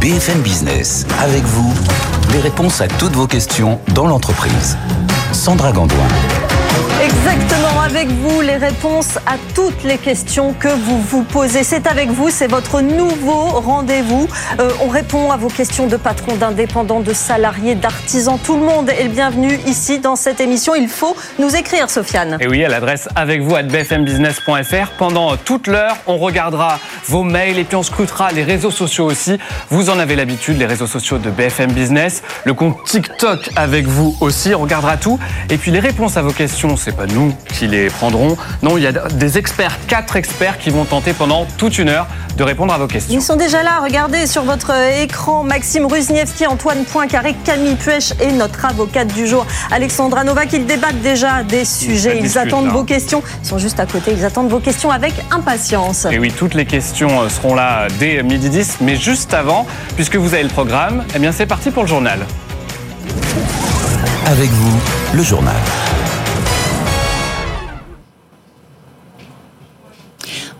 BFM Business, avec vous, les réponses à toutes vos questions dans l'entreprise. Sandra Gandoin. Exactement, avec vous, les réponses à toutes les questions que vous vous posez. C'est avec vous, c'est votre nouveau rendez-vous. Euh, on répond à vos questions de patrons, d'indépendants, de salariés, d'artisans. Tout le monde est le bienvenu ici dans cette émission. Il faut nous écrire, Sofiane. Et oui, à l'adresse avec vous à bfmbusiness.fr. Pendant toute l'heure, on regardera vos mails et puis on scrutera les réseaux sociaux aussi. Vous en avez l'habitude, les réseaux sociaux de BFM Business, le compte TikTok avec vous aussi. On regardera tout. Et puis les réponses à vos questions, c'est pas nous qui les prendrons. Non, il y a des experts, quatre experts qui vont tenter pendant toute une heure de répondre à vos questions. Ils sont déjà là, regardez sur votre écran Maxime Ruzniewski, Antoine Poincaré, Camille Puech et notre avocate du jour, Alexandra Novak. Ils débattent déjà des sujets, ils attendent hein. vos questions. Ils sont juste à côté, ils attendent vos questions avec impatience. Et oui, toutes les questions euh, seront là dès midi 10, mais juste avant, puisque vous avez le programme, eh bien c'est parti pour le journal. Avec vous, le journal.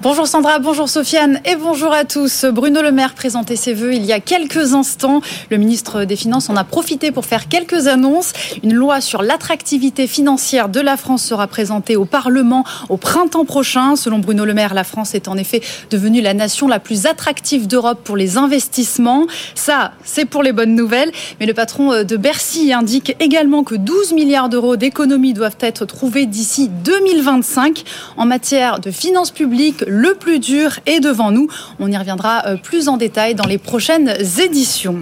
Bonjour Sandra, bonjour Sofiane et bonjour à tous. Bruno Le Maire présentait ses voeux il y a quelques instants. Le ministre des Finances en a profité pour faire quelques annonces. Une loi sur l'attractivité financière de la France sera présentée au Parlement au printemps prochain. Selon Bruno Le Maire, la France est en effet devenue la nation la plus attractive d'Europe pour les investissements. Ça, c'est pour les bonnes nouvelles. Mais le patron de Bercy indique également que 12 milliards d'euros d'économies doivent être trouvés d'ici 2025 en matière de finances publiques le plus dur est devant nous. On y reviendra euh, plus en détail dans les prochaines éditions.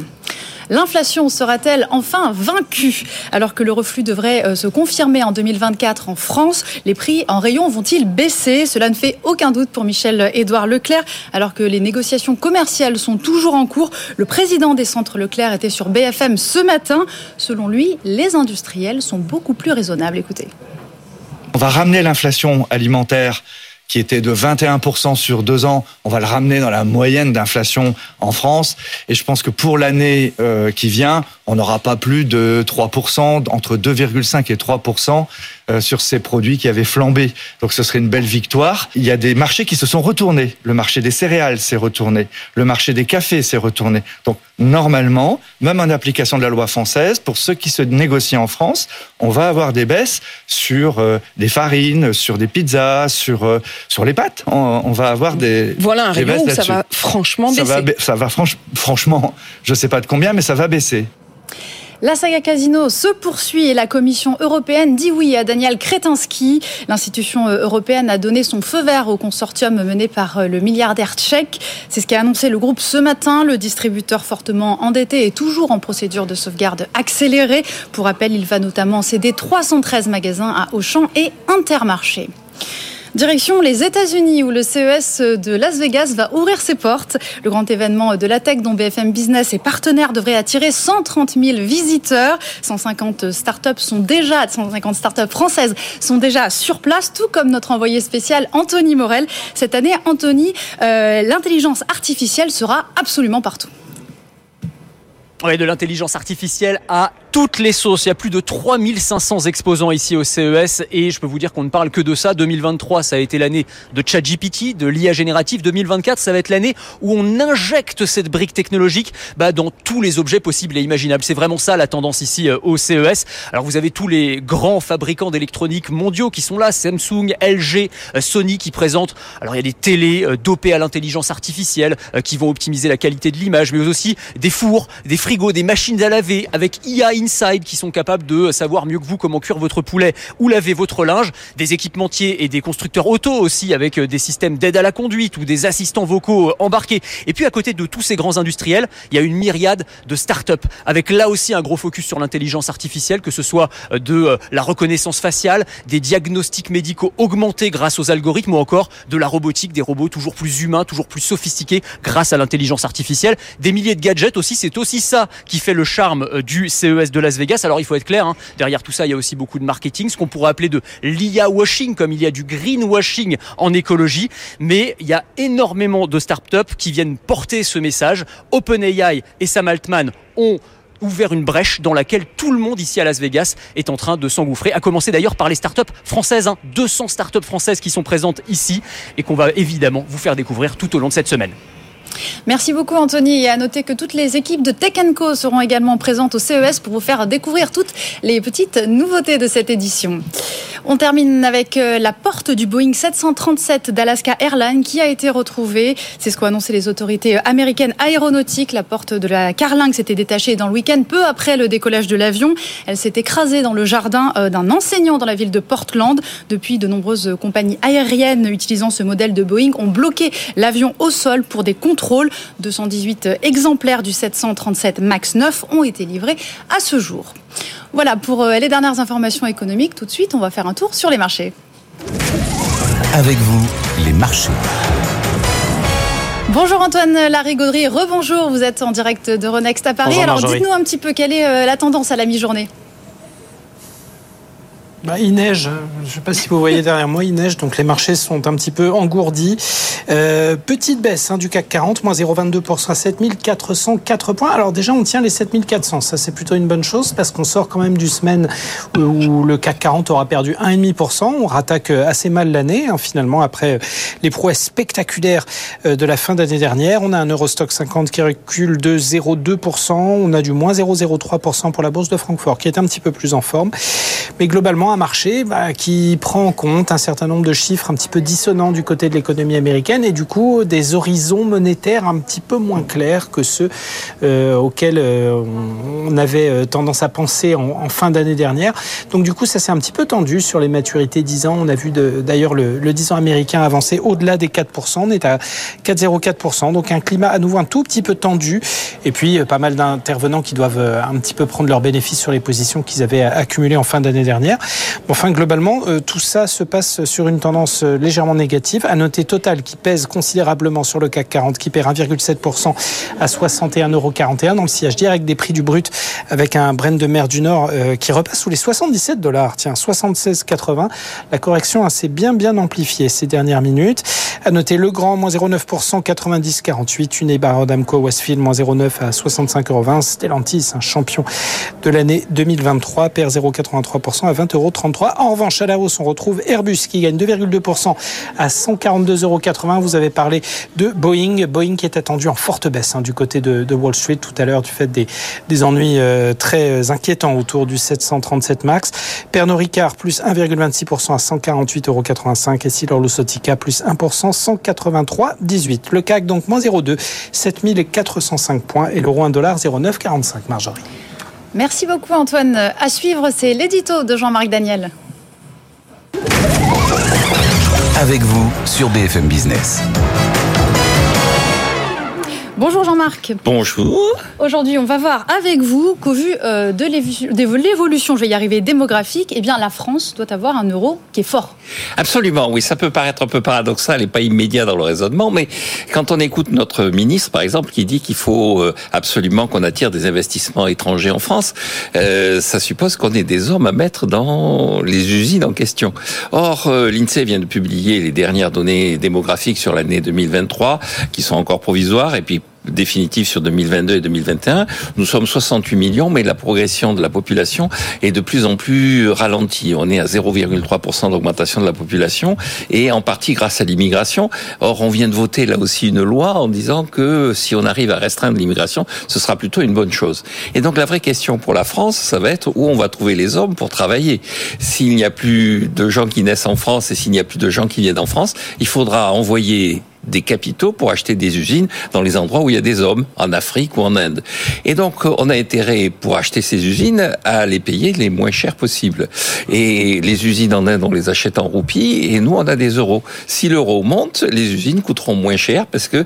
L'inflation sera-t-elle enfin vaincue? Alors que le reflux devrait euh, se confirmer en 2024 en France, les prix en rayon vont-ils baisser? Cela ne fait aucun doute pour Michel-Édouard Leclerc. Alors que les négociations commerciales sont toujours en cours, le président des centres Leclerc était sur BFM ce matin. Selon lui, les industriels sont beaucoup plus raisonnables. Écoutez. On va ramener l'inflation alimentaire qui était de 21% sur deux ans, on va le ramener dans la moyenne d'inflation en France. Et je pense que pour l'année euh, qui vient, on n'aura pas plus de 3%, entre 2,5 et 3% euh, sur ces produits qui avaient flambé. Donc ce serait une belle victoire. Il y a des marchés qui se sont retournés. Le marché des céréales s'est retourné. Le marché des cafés s'est retourné. Donc normalement, même en application de la loi française, pour ceux qui se négocient en France, on va avoir des baisses sur euh, des farines, sur des pizzas, sur sur les pâtes. On, va avoir des voilà un rayon où ça va franchement baisser. Ça va, ça va franchement, je sais pas de combien, mais ça va baisser. La saga Casino se poursuit et la Commission européenne dit oui à Daniel Kretinsky. L'institution euh, européenne a donné son feu vert au consortium mené par euh, le milliardaire tchèque. C'est ce qu'a annoncé le groupe ce matin. Le distributeur fortement endetté est toujours en procédure de sauvegarde accélérée. Pour rappel, il va notamment céder 313 magasins à Auchan et Intermarché. Direction les États-Unis où le CES de Las Vegas va ouvrir ses portes. Le grand événement de la tech dont BFM Business est partenaire devrait attirer 130 000 visiteurs. 150 startups sont déjà, 150 startups françaises sont déjà sur place, tout comme notre envoyé spécial Anthony Morel. Cette année, Anthony, euh, l'intelligence artificielle sera absolument partout. Oui, de l'intelligence artificielle à toutes les sauces. Il y a plus de 3500 exposants ici au CES et je peux vous dire qu'on ne parle que de ça. 2023, ça a été l'année de ChatGPT, de l'IA générative. 2024, ça va être l'année où on injecte cette brique technologique bah, dans tous les objets possibles et imaginables. C'est vraiment ça la tendance ici euh, au CES. Alors vous avez tous les grands fabricants d'électronique mondiaux qui sont là, Samsung, LG, euh, Sony qui présentent. Alors il y a des télés euh, dopées à l'intelligence artificielle qui vont optimiser la qualité de l'image, mais aussi des fours, des frigos, des machines à laver avec IA Inside qui sont capables de savoir mieux que vous comment cuire votre poulet ou laver votre linge, des équipementiers et des constructeurs auto aussi avec euh, des systèmes d'aide à la conduite ou des assistants vocaux euh, embarqués. Et puis à côté de tous ces grands industriels, il y a une myriade de start-up. Avec là aussi un gros focus sur l'intelligence artificielle, que ce soit euh, de la reconnaissance faciale, des diagnostics médicaux augmentés grâce aux algorithmes ou encore de la robotique, des robots toujours plus humains, toujours plus sophistiqués grâce à l'intelligence artificielle, des milliers de gadgets aussi, c'est aussi ça qui fait le charme du CES de Las Vegas? Alors il faut être clair, hein, derrière tout ça, il y a aussi beaucoup de marketing, ce qu'on pourrait appeler de l'IA washing, comme il y a du green washing en écologie. Mais il y a énormément de startups qui viennent porter ce message. OpenAI et Sam Altman ont ouvert une brèche dans laquelle tout le monde ici à Las Vegas est en train de s'engouffrer, à commencer d'ailleurs par les startups françaises. 200 hein. startups françaises qui sont présentes ici et qu'on va évidemment vous faire découvrir tout au long de cette semaine. Merci beaucoup Anthony et à noter que toutes les équipes de Tech Co seront également présentes au CES pour vous faire découvrir toutes les petites nouveautés de cette édition. On termine avec euh, la porte du Boeing 737 d'Alaska Airlines qui a été retrouvée. C'est ce qu'ont annoncé les autorités américaines aéronautiques. La porte de la Carlingue s'était détachée dans le week-end peu après le décollage de l'avion. Elle s'est écrasée dans le jardin euh, d'un enseignant dans la ville de Portland. Depuis, de nombreuses compagnies aériennes utilisant ce modèle de Boeing ont bloqué l'avion au sol pour des contrôles 218 exemplaires du 737 MAX 9 ont été livrés à ce jour. Voilà pour euh, les dernières informations économiques. Tout de suite, on va faire un tour sur les marchés. Avec vous, les marchés. Bonjour Antoine Larigauderie, rebonjour, vous êtes en direct de Renext à Paris. Alors dites-nous un petit peu quelle est euh, la tendance à la mi-journée bah, il neige, je ne sais pas si vous voyez derrière moi, il neige, donc les marchés sont un petit peu engourdis. Euh, petite baisse hein, du CAC 40, moins 0,22% à 7404 points. Alors déjà, on tient les 7400, ça c'est plutôt une bonne chose parce qu'on sort quand même du semaine où le CAC 40 aura perdu 1,5%. On rattaque assez mal l'année, hein, finalement, après les prouesses spectaculaires euh, de la fin d'année dernière. On a un Eurostock 50 qui recule de 0,2%, on a du moins 0,03% pour la bourse de Francfort qui est un petit peu plus en forme. Mais globalement, un marché bah, qui prend en compte un certain nombre de chiffres un petit peu dissonants du côté de l'économie américaine et du coup des horizons monétaires un petit peu moins clairs que ceux euh, auxquels euh, on avait euh, tendance à penser en, fin d'année dernière. Donc du coup, ça s'est un petit peu tendu sur les maturités 10 ans. On a vu d'ailleurs le, le 10 ans américain avancer au-delà des 4%. On est à 4,04%. Donc un climat à nouveau un tout petit peu tendu. Et puis pas mal d'intervenants qui doivent un petit peu prendre leurs bénéfices sur les positions qu'ils avaient accumulées en fin d'année dernière. Enfin, globalement, euh, tout ça se passe sur une tendance euh, légèrement négative. À noter Total qui pèse considérablement sur le CAC 40, qui perd 1,7% à 61,41 euros dans le sillage direct des prix du brut, avec un Brent de mer du Nord euh, qui repasse sous les 77 dollars. Tiens, 76,80. La correction s'est bien bien amplifiée ces dernières minutes. À noter Le Grand, moins 0,9%, 90,48. Une D'Amco Westfield, moins 0,9 à 65,20 Stellantis, un champion de l'année 2023, perd 0,83% à 20 euros. En revanche, à la hausse, on retrouve Airbus qui gagne 2,2% à 142,80 euros. Vous avez parlé de Boeing. Boeing qui est attendu en forte baisse hein, du côté de, Wall Street tout à l'heure du fait des, ennuis euh, très inquiétants autour du 737 MAX. Pernod Ricard plus 1,26% à 148,85 euros. Et Silor Lusotica plus 1%, 183,18. Le CAC donc moins 0,2, 7405 points et l'euro 1 dollar 0,945. Marjorie. Merci beaucoup Antoine. À suivre, c'est l'édito de Jean-Marc Daniel. Avec vous sur BFM Business. Bonjour Jean-Marc. Bonjour. Aujourd'hui, on va voir avec vous qu'au vu euh, de l'évolution, je vais y arriver, démographique, eh bien la France doit avoir un euro qui est fort. Absolument, oui, ça peut paraître un peu paradoxal et pas immédiat dans le raisonnement, mais quand on écoute notre ministre, par exemple, qui dit qu'il faut euh, absolument qu'on attire des investissements étrangers en France, euh, ça suppose qu'on ait des hommes à mettre dans les usines en question. Or, l'INSEE vient de publier les dernières données démographiques sur l'année 2023, qui sont encore provisoires, et puis définitif sur 2022 et 2021. Nous sommes 68 millions, mais la progression de la population est de plus en plus ralentie. On est à 0,3% d'augmentation de la population et en partie grâce à l'immigration. Or, on vient de voter là aussi une loi en disant que si on arrive à restreindre l'immigration, ce sera plutôt une bonne chose. Et donc la vraie question pour la France, ça va être où on va trouver les hommes pour travailler. S'il n'y a plus de gens qui naissent en France et s'il n'y a plus de gens qui viennent en France, il faudra envoyer des capitaux pour acheter des usines dans les endroits où il y a des hommes, en Afrique ou en Inde. Et donc, euh, on a intérêt, pour acheter ces usines, à les payer les moins chers possibles. Et les usines en Inde, on les achète en roupies, et nous, on a des euros. Si l'euro monte, les usines coûteront moins cher, parce que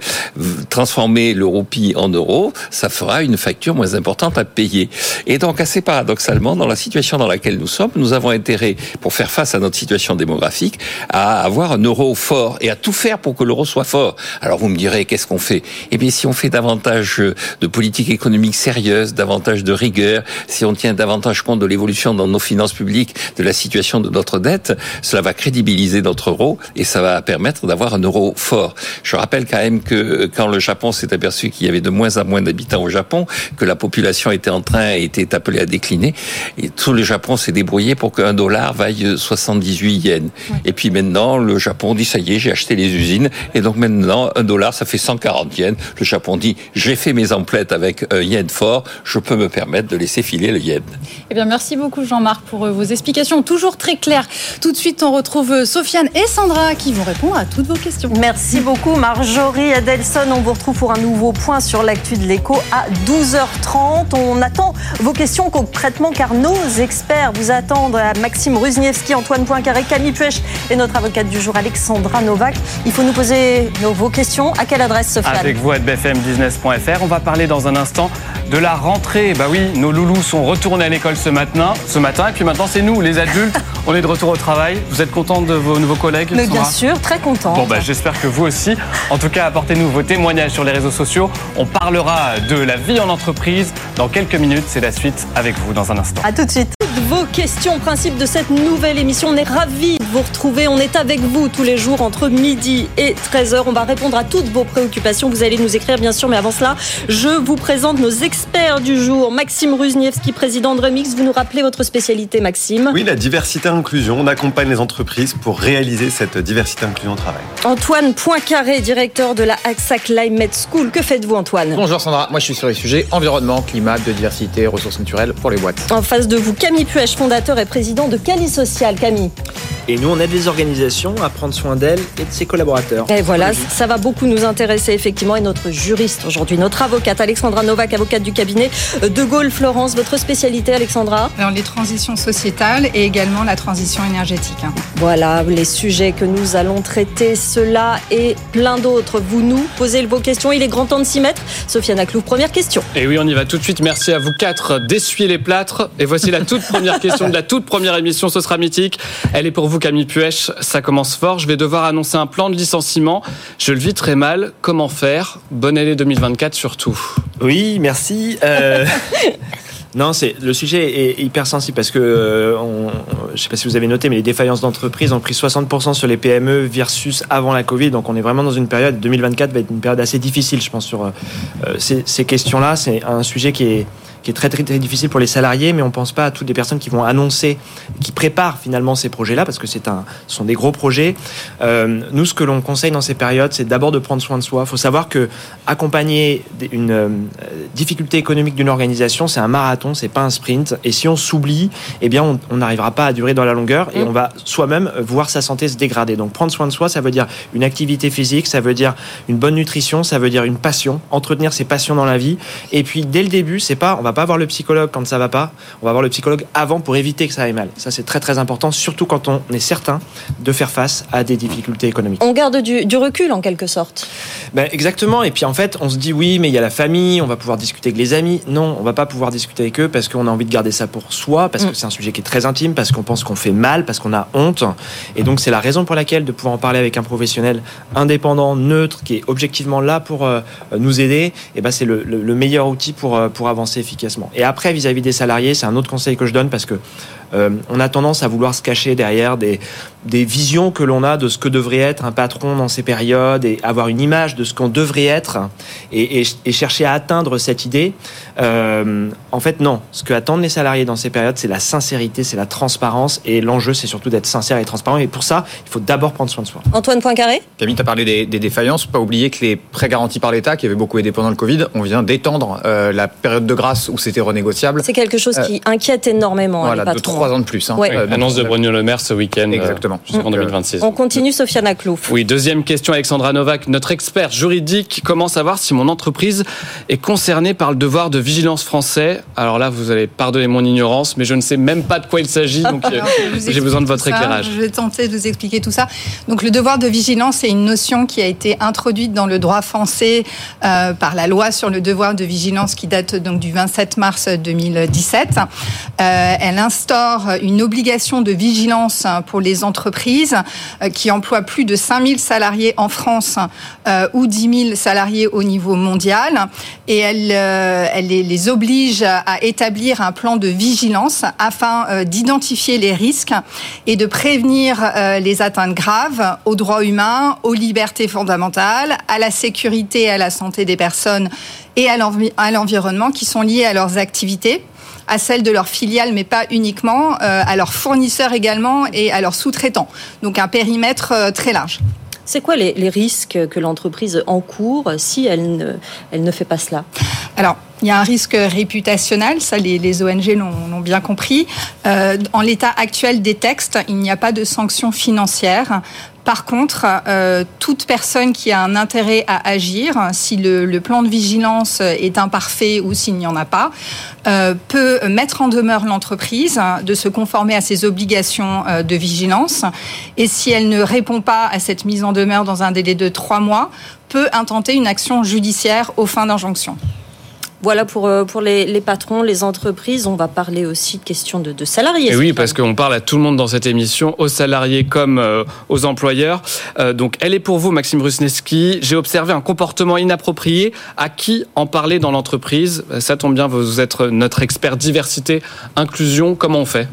transformer le roupie en euros, ça fera une facture moins importante à payer. Et donc, assez paradoxalement, dans la situation dans laquelle nous sommes, nous avons intérêt, pour faire face à notre situation démographique, à avoir un euro fort et à tout faire pour que l'euro soit fort. Alors vous me direz, qu'est-ce qu'on fait? Eh bien, si on fait davantage de politique économique sérieuse, davantage de rigueur, si on tient davantage compte de l'évolution dans nos finances publiques, de la situation de notre dette, cela va crédibiliser notre euro et ça va permettre d'avoir un euro fort. Je rappelle quand même que quand le Japon s'est aperçu qu'il y avait de moins en moins d'habitants au Japon, que la population était en train, était appelée à décliner, et tout le Japon s'est débrouillé pour qu'un dollar vaille 78 yens. Et puis maintenant, le Japon dit, ça y est, j'ai acheté les usines, et donc maintenant, un dollar, ça fait 140 yens. Le Japon dit, j'ai fait mes emplettes avec un yen fort, je peux me permettre de laisser filer le yen. Eh bien, merci beaucoup Jean-Marc pour euh, vos explications, toujours très claires. Tout de suite, on retrouve euh, Sofiane et Sandra qui vont répondre à toutes vos questions. Merci beaucoup Marjorie Adelson. On vous retrouve pour un nouveau point sur l'actu de l'écho à 12h30. On attend vos questions concrètement car nos experts vous attendent. Maxime Ruzniewski, Antoine Poincaré, Camille Puech et notre avocate du jour Alexandra Novak. Il faut nous poser vos questions. À quelle adresse, Sofiane Avec vous à bfmbusiness.fr. On va parler dans un instant de la rentrée. Bah oui, nos loulous sont retournés à l'école ce matin, ce matin, et puis maintenant c'est nous, les adultes. On est de retour au travail. Vous êtes content de vos nouveaux collègues Mais bien sûr, très content. Bon bah j'espère que vous aussi. En tout cas, apportez-nous vos témoignages sur les réseaux sociaux. On parlera de la vie en entreprise dans quelques minutes. C'est la suite avec vous dans un instant. À tout de suite vos questions, principe de cette nouvelle émission. On est ravis de vous retrouver. On est avec vous tous les jours entre midi et 13h. On va répondre à toutes vos préoccupations. Vous allez nous écrire, bien sûr, mais avant cela, je vous présente nos experts du jour. Maxime Ruzniewski, président de Remix. Vous nous rappelez votre spécialité, Maxime? Oui, la diversité et inclusion. On accompagne les entreprises pour réaliser cette diversité et inclusion au travail. Antoine Poincaré, directeur de la AXA Climate School. Que faites-vous, Antoine? Bonjour Sandra. Moi, je suis sur les sujets environnement, climat, biodiversité, ressources naturelles pour les boîtes. En face de vous, Camille Fondateur et président de Cali Social. Camille. Et nous, on aide les organisations à prendre soin d'elles et de ses collaborateurs. Et voilà, ça va beaucoup nous intéresser effectivement. Et notre juriste aujourd'hui, notre avocate Alexandra Novak, avocate du cabinet de Gaulle Florence. Votre spécialité, Alexandra Alors les transitions sociétales et également la transition énergétique. Hein. Voilà les sujets que nous allons traiter, cela et plein d'autres. Vous nous posez vos questions, il est grand temps de s'y mettre. Sofiane Aklouf, première question. Et oui, on y va tout de suite. Merci à vous quatre d'essuyer les plâtres. Et voici la toute première question de la toute première émission. Ce sera mythique. Elle est pour vous, Camille Puech. Ça commence fort. Je vais devoir annoncer un plan de licenciement. Je le vis très mal. Comment faire? Bonne année 2024 surtout. Oui, merci. Euh... Non, c'est le sujet est hyper sensible parce que euh, on, je sais pas si vous avez noté, mais les défaillances d'entreprises ont pris 60% sur les PME versus avant la Covid. Donc on est vraiment dans une période 2024 va être une période assez difficile, je pense, sur euh, ces, ces questions-là. C'est un sujet qui est qui est très, très, très difficile pour les salariés, mais on pense pas à toutes les personnes qui vont annoncer, qui préparent finalement ces projets-là, parce que c'est un, ce sont des gros projets. Euh, nous, ce que l'on conseille dans ces périodes, c'est d'abord de prendre soin de soi. Il faut savoir que accompagner une euh, difficulté économique d'une organisation, c'est un marathon, c'est pas un sprint. Et si on s'oublie, eh bien, on n'arrivera pas à durer dans la longueur et mm. on va soi-même voir sa santé se dégrader. Donc, prendre soin de soi, ça veut dire une activité physique, ça veut dire une bonne nutrition, ça veut dire une passion, entretenir ses passions dans la vie. Et puis, dès le début, c'est pas, on va pas voir le psychologue quand ça va pas. On va voir le psychologue avant pour éviter que ça aille mal. Ça, c'est très très important, surtout quand on est certain de faire face à des difficultés économiques. On garde du, recul en quelque sorte. Ben, exactement. Et puis en fait, on se dit oui, mais il y a la famille, on va pouvoir discuter avec les amis. Non, on va pas pouvoir discuter avec eux parce qu'on a envie de garder ça pour soi, parce que mm. c'est un sujet qui est très intime, parce qu'on pense qu'on fait mal, parce qu'on a honte. Et donc c'est la raison pour laquelle de pouvoir en parler avec un professionnel indépendant, neutre, qui est objectivement là pour euh, nous aider. Et ben c'est le, le, meilleur outil pour euh, pour avancer efficacement. Et après, vis-à-vis des salariés, c'est un autre conseil que je donne parce que euh, on a tendance à vouloir se cacher derrière des, des visions que l'on a de ce que devrait être un patron dans ces périodes et avoir une image de ce qu'on devrait être et, et, chercher à atteindre cette idée. Euh, en fait, non. Ce que attendent les salariés dans ces périodes, c'est la sincérité, c'est la transparence et l'enjeu, c'est surtout d'être sincère et transparent. Et pour ça, il faut d'abord prendre soin de soi. Antoine Poincaré? Camille, tu as parlé des, des défaillances. Pas oublier que les prêts garantis par l'État, qui avaient beaucoup aidé pendant le Covid, on vient d'étendre euh, la période de grâce où c'était renégociable. C'est quelque chose qui inquiète énormément voilà, les patrons trois ans de plus. Hein. Euh, Annonce de Bruno Le Maire ce week-end. Euh, Exactement. Jusqu'en 2026. On continue, Sofiane Klouf. Oui, deuxième question, Alexandra Novak, notre expert juridique. Comment savoir si mon entreprise est concernée par le devoir de vigilance français? Alors là, vous allez pardonner mon ignorance, mais je ne sais même pas de quoi il s'agit, donc euh, j'ai besoin de votre éclairage. Je vais tenter de vous expliquer tout ça. Donc le devoir de vigilance, c'est une notion qui a été introduite dans le droit français par la loi sur le devoir de vigilance qui date donc du 27 mars 2017. elle instaure avoir une obligation de vigilance pour les entreprises qui emploient plus de 5000 salariés en France ou 10 000 salariés au niveau mondial. Et elle, elle les oblige à établir un plan de vigilance afin d'identifier les risques et de prévenir les atteintes graves aux droits humains, aux libertés fondamentales, à la sécurité et à la santé des personnes et à l'environnement qui sont liés à leurs activités à celles de leurs filiales, mais pas uniquement, euh, à leurs fournisseurs également et à leurs sous-traitants. Donc un périmètre euh, très large. C'est quoi les, risques que l'entreprise encourt si elle ne, elle ne fait pas cela? Alors, il y a un risque réputationnel, ça les, ONG l'ont bien compris. Euh, en l'état actuel des textes, il n'y a pas de sanctions financières. Par contre, euh, toute personne qui a un intérêt à agir, si le, plan de vigilance est imparfait ou s'il n'y en a pas, euh, peut mettre en demeure l'entreprise de se conformer à ses obligations de vigilance. Et si elle ne répond pas à cette mise en demeure dans un délai de trois mois, peut intenter une action judiciaire aux fins d'injonction. Voilà pour, euh, les, patrons, les entreprises. On va parler aussi de questions de, salariés. Et oui, parce qu'on parle à tout le monde dans cette émission, aux salariés comme euh, aux employeurs. Euh, donc, elle est pour vous, Maxime Rusneski. J'ai observé un comportement inapproprié. À qui en parler dans l'entreprise? Ça tombe bien, vous êtes notre expert diversité, inclusion. Comment on fait?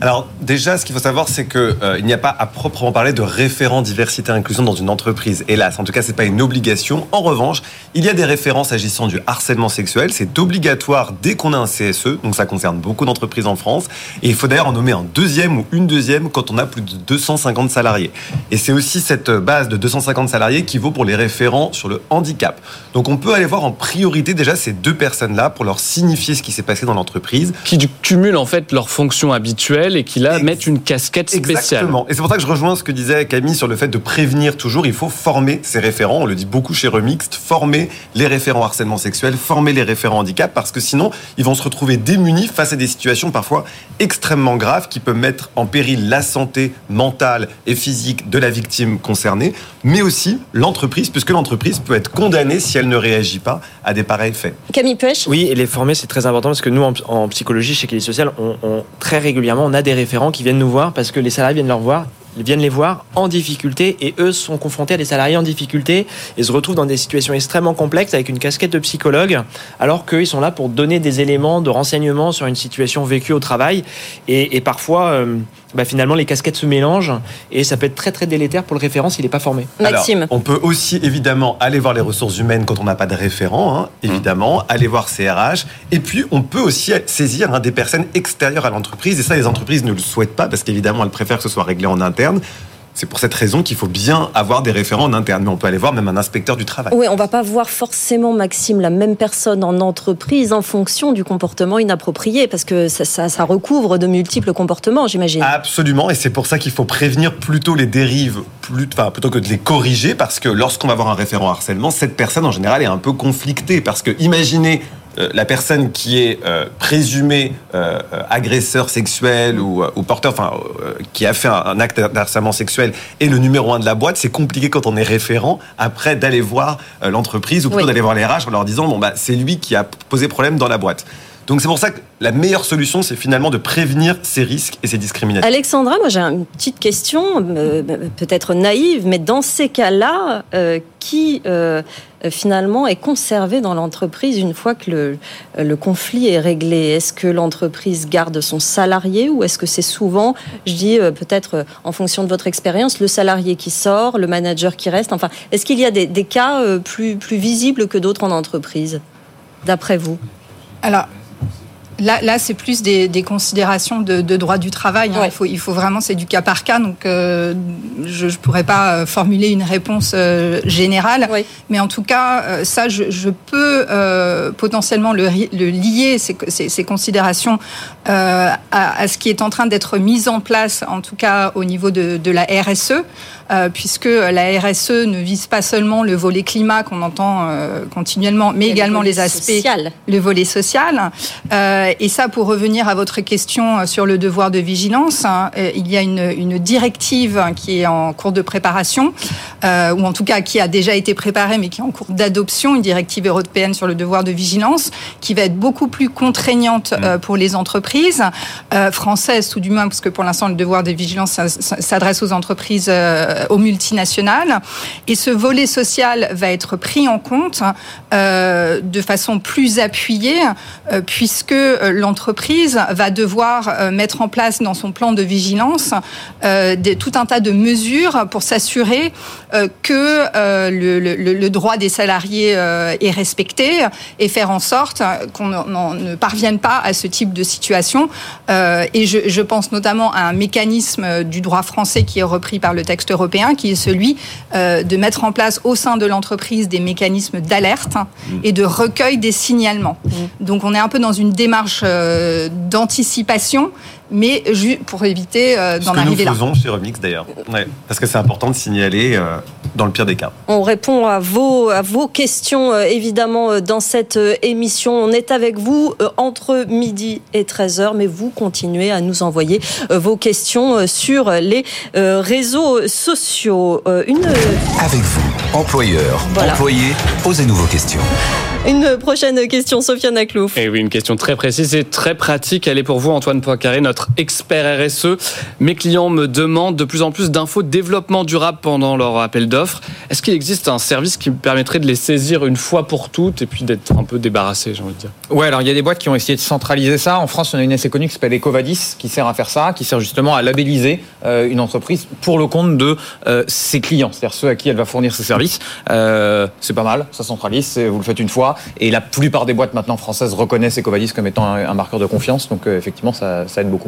Alors déjà, ce qu'il faut savoir, c'est qu'il euh, n'y a pas à proprement parler de référent diversité et inclusion dans une entreprise. Hélas, en tout cas, c'est pas une obligation. En revanche, il y a des références agissant du harcèlement sexuel. C'est obligatoire dès qu'on a un CSE, donc ça concerne beaucoup d'entreprises en France. Et il faut d'ailleurs en nommer un deuxième ou une deuxième quand on a plus de 250 salariés. Et c'est aussi cette base de 250 salariés qui vaut pour les référents sur le handicap. Donc on peut aller voir en priorité déjà ces deux personnes-là pour leur signifier ce qui s'est passé dans l'entreprise. Qui cumulent en fait leurs fonctions habituelles et qui là mettent une casquette spéciale. Exactement. Et c'est pour ça que je rejoins ce que disait Camille sur le fait de prévenir toujours. Il faut former ces référents. On le dit beaucoup chez Remixed. Former les référents harcèlement sexuel, former les référents handicap, parce que sinon, ils vont se retrouver démunis face à des situations parfois extrêmement graves qui peuvent mettre en péril la santé mentale et physique de la victime concernée, mais aussi l'entreprise, puisque l'entreprise peut être condamnée si elle ne réagit pas à des pareils faits. Camille Pêche Oui, et les former, c'est très important parce que nous, en, psychologie, chez Kélis Social, on, très régulièrement, on a des référents qui viennent nous voir parce que les salariés viennent leur voir viennent les voir en difficulté et eux sont confrontés à des salariés en difficulté et se retrouvent dans des situations extrêmement complexes avec une casquette de psychologue alors qu'ils sont là pour donner des éléments de renseignement sur une situation vécue au travail et, parfois euh, bah, finalement les casquettes se mélangent et ça peut être très très délétère pour le référent s'il n'est pas formé. Maxime. on peut aussi évidemment aller voir les ressources humaines quand on n'a pas de référent, hein, évidemment, mmh. aller voir CRH et puis on peut aussi saisir hein, des personnes extérieures à l'entreprise et ça les entreprises ne le souhaitent pas parce qu'évidemment elles préfèrent que ce soit réglé en interne. C'est pour cette raison qu'il faut bien avoir des référents en interne. Mais on peut aller voir même un inspecteur du travail. Oui, on va pas voir forcément, Maxime, la même personne en entreprise en fonction du comportement inapproprié, parce que ça, recouvre de multiples comportements, j'imagine. Absolument, et c'est pour ça qu'il faut prévenir plutôt les dérives plutôt que de les corriger, parce que lorsqu'on va avoir un référent harcèlement, cette personne en général est un peu conflictée, parce que imaginez euh, la personne qui est euh, présumée euh, agresseur sexuel ou, porteur, enfin, qui a fait un, acte d'harcèlement sexuel est le numéro un de la boîte, c'est compliqué quand on est référent après d'aller voir l'entreprise ou plutôt d'aller voir les RH en leur disant bon bah c'est lui qui a posé problème dans la boîte. Donc c'est pour ça que la meilleure solution, c'est finalement de prévenir ces risques et ces discriminations. Alexandra, moi j'ai une petite question, euh, peut-être naïve, mais dans ces cas-là, euh, qui euh, finalement est conservé dans l'entreprise une fois que le, le conflit est réglé? Est-ce que l'entreprise garde son salarié ou est-ce que c'est souvent, je dis peut-être en fonction de votre expérience, le salarié qui sort, le manager qui reste? Enfin, est-ce qu'il y a des, des cas plus, plus visibles que d'autres en entreprise, d'après vous? Alors, Là, là c'est plus des, considérations de, droit du travail. Hein. Il, faut, il faut vraiment, c'est du cas par cas. Donc, euh, je ne pourrais pas euh, formuler une réponse euh, générale. Mais en tout cas, ça, je, peux potentiellement le, lier, ces, ces, considérations, à, ce qui est en train d'être mis en place, en tout cas au niveau de, de la RSE. Puisque la RSE ne vise pas seulement le volet climat qu'on entend continuellement, mais également les aspects, le volet social. et ça, pour revenir à votre question sur le devoir de vigilance, hein, il y a une, une, directive qui est en cours de préparation, ou en tout cas qui a déjà été préparée, mais qui est en cours d'adoption, une directive européenne sur le devoir de vigilance, qui va être beaucoup plus contraignante mm. pour les entreprises françaises, tout du moins, parce que pour l'instant, le devoir de vigilance s'adresse aux entreprises, euh, aux multinationales. Et ce volet social va être pris en compte euh, de façon plus appuyée, euh, puisque l'entreprise va devoir mettre en place dans son plan de vigilance tout un tas de mesures pour s'assurer que le, droit des salariés est respecté et faire en sorte qu'on ne parvienne pas à ce type de situation. et je, je pense notamment à un mécanisme du droit français qui est repris par le texte européen, qui est celui euh, de mettre en place au sein de l'entreprise des mécanismes d'alerte et de recueil des signalements. Mm. Donc on est un peu dans une démarche euh, d'anticipation mais pour éviter euh, d'en arriver là. Ce que nous faisons chez Remix d'ailleurs, parce que c'est important de signaler euh, dans le pire des cas. On répond à vos, à vos questions euh, évidemment dans cette émission. On est avec vous entre midi et 13h, mais vous continuez à nous envoyer vos questions sur les réseaux sociaux. Une... Avec vous, employeur, employé, posez-nous vos questions. Une prochaine question, Sofiane Aklouf. Et eh oui, une question très précise et très pratique. Elle est pour vous, Antoine Poincaré, notre expert RSE. Mes clients me demandent de plus en plus d'infos développement durable pendant leur appel d'offres. Est-ce qu'il existe un service qui me permettrait de les saisir une fois pour toutes et puis d'être un peu débarrassé, j'ai envie de dire? Ouais, alors il y a des boîtes qui ont essayé de centraliser ça. En France, on a une assez connue qui s'appelle Ecovadis, qui sert à faire ça, qui sert justement à labelliser euh, une entreprise pour le compte de euh, ses clients, c'est-à-dire ceux à qui elle va fournir ses services. Euh, c'est pas mal, ça centralise, vous le faites une fois. Et la plupart des boîtes maintenant françaises reconnaissent Ecovadis comme étant un, marqueur de confiance. Donc effectivement, ça, ça aide beaucoup.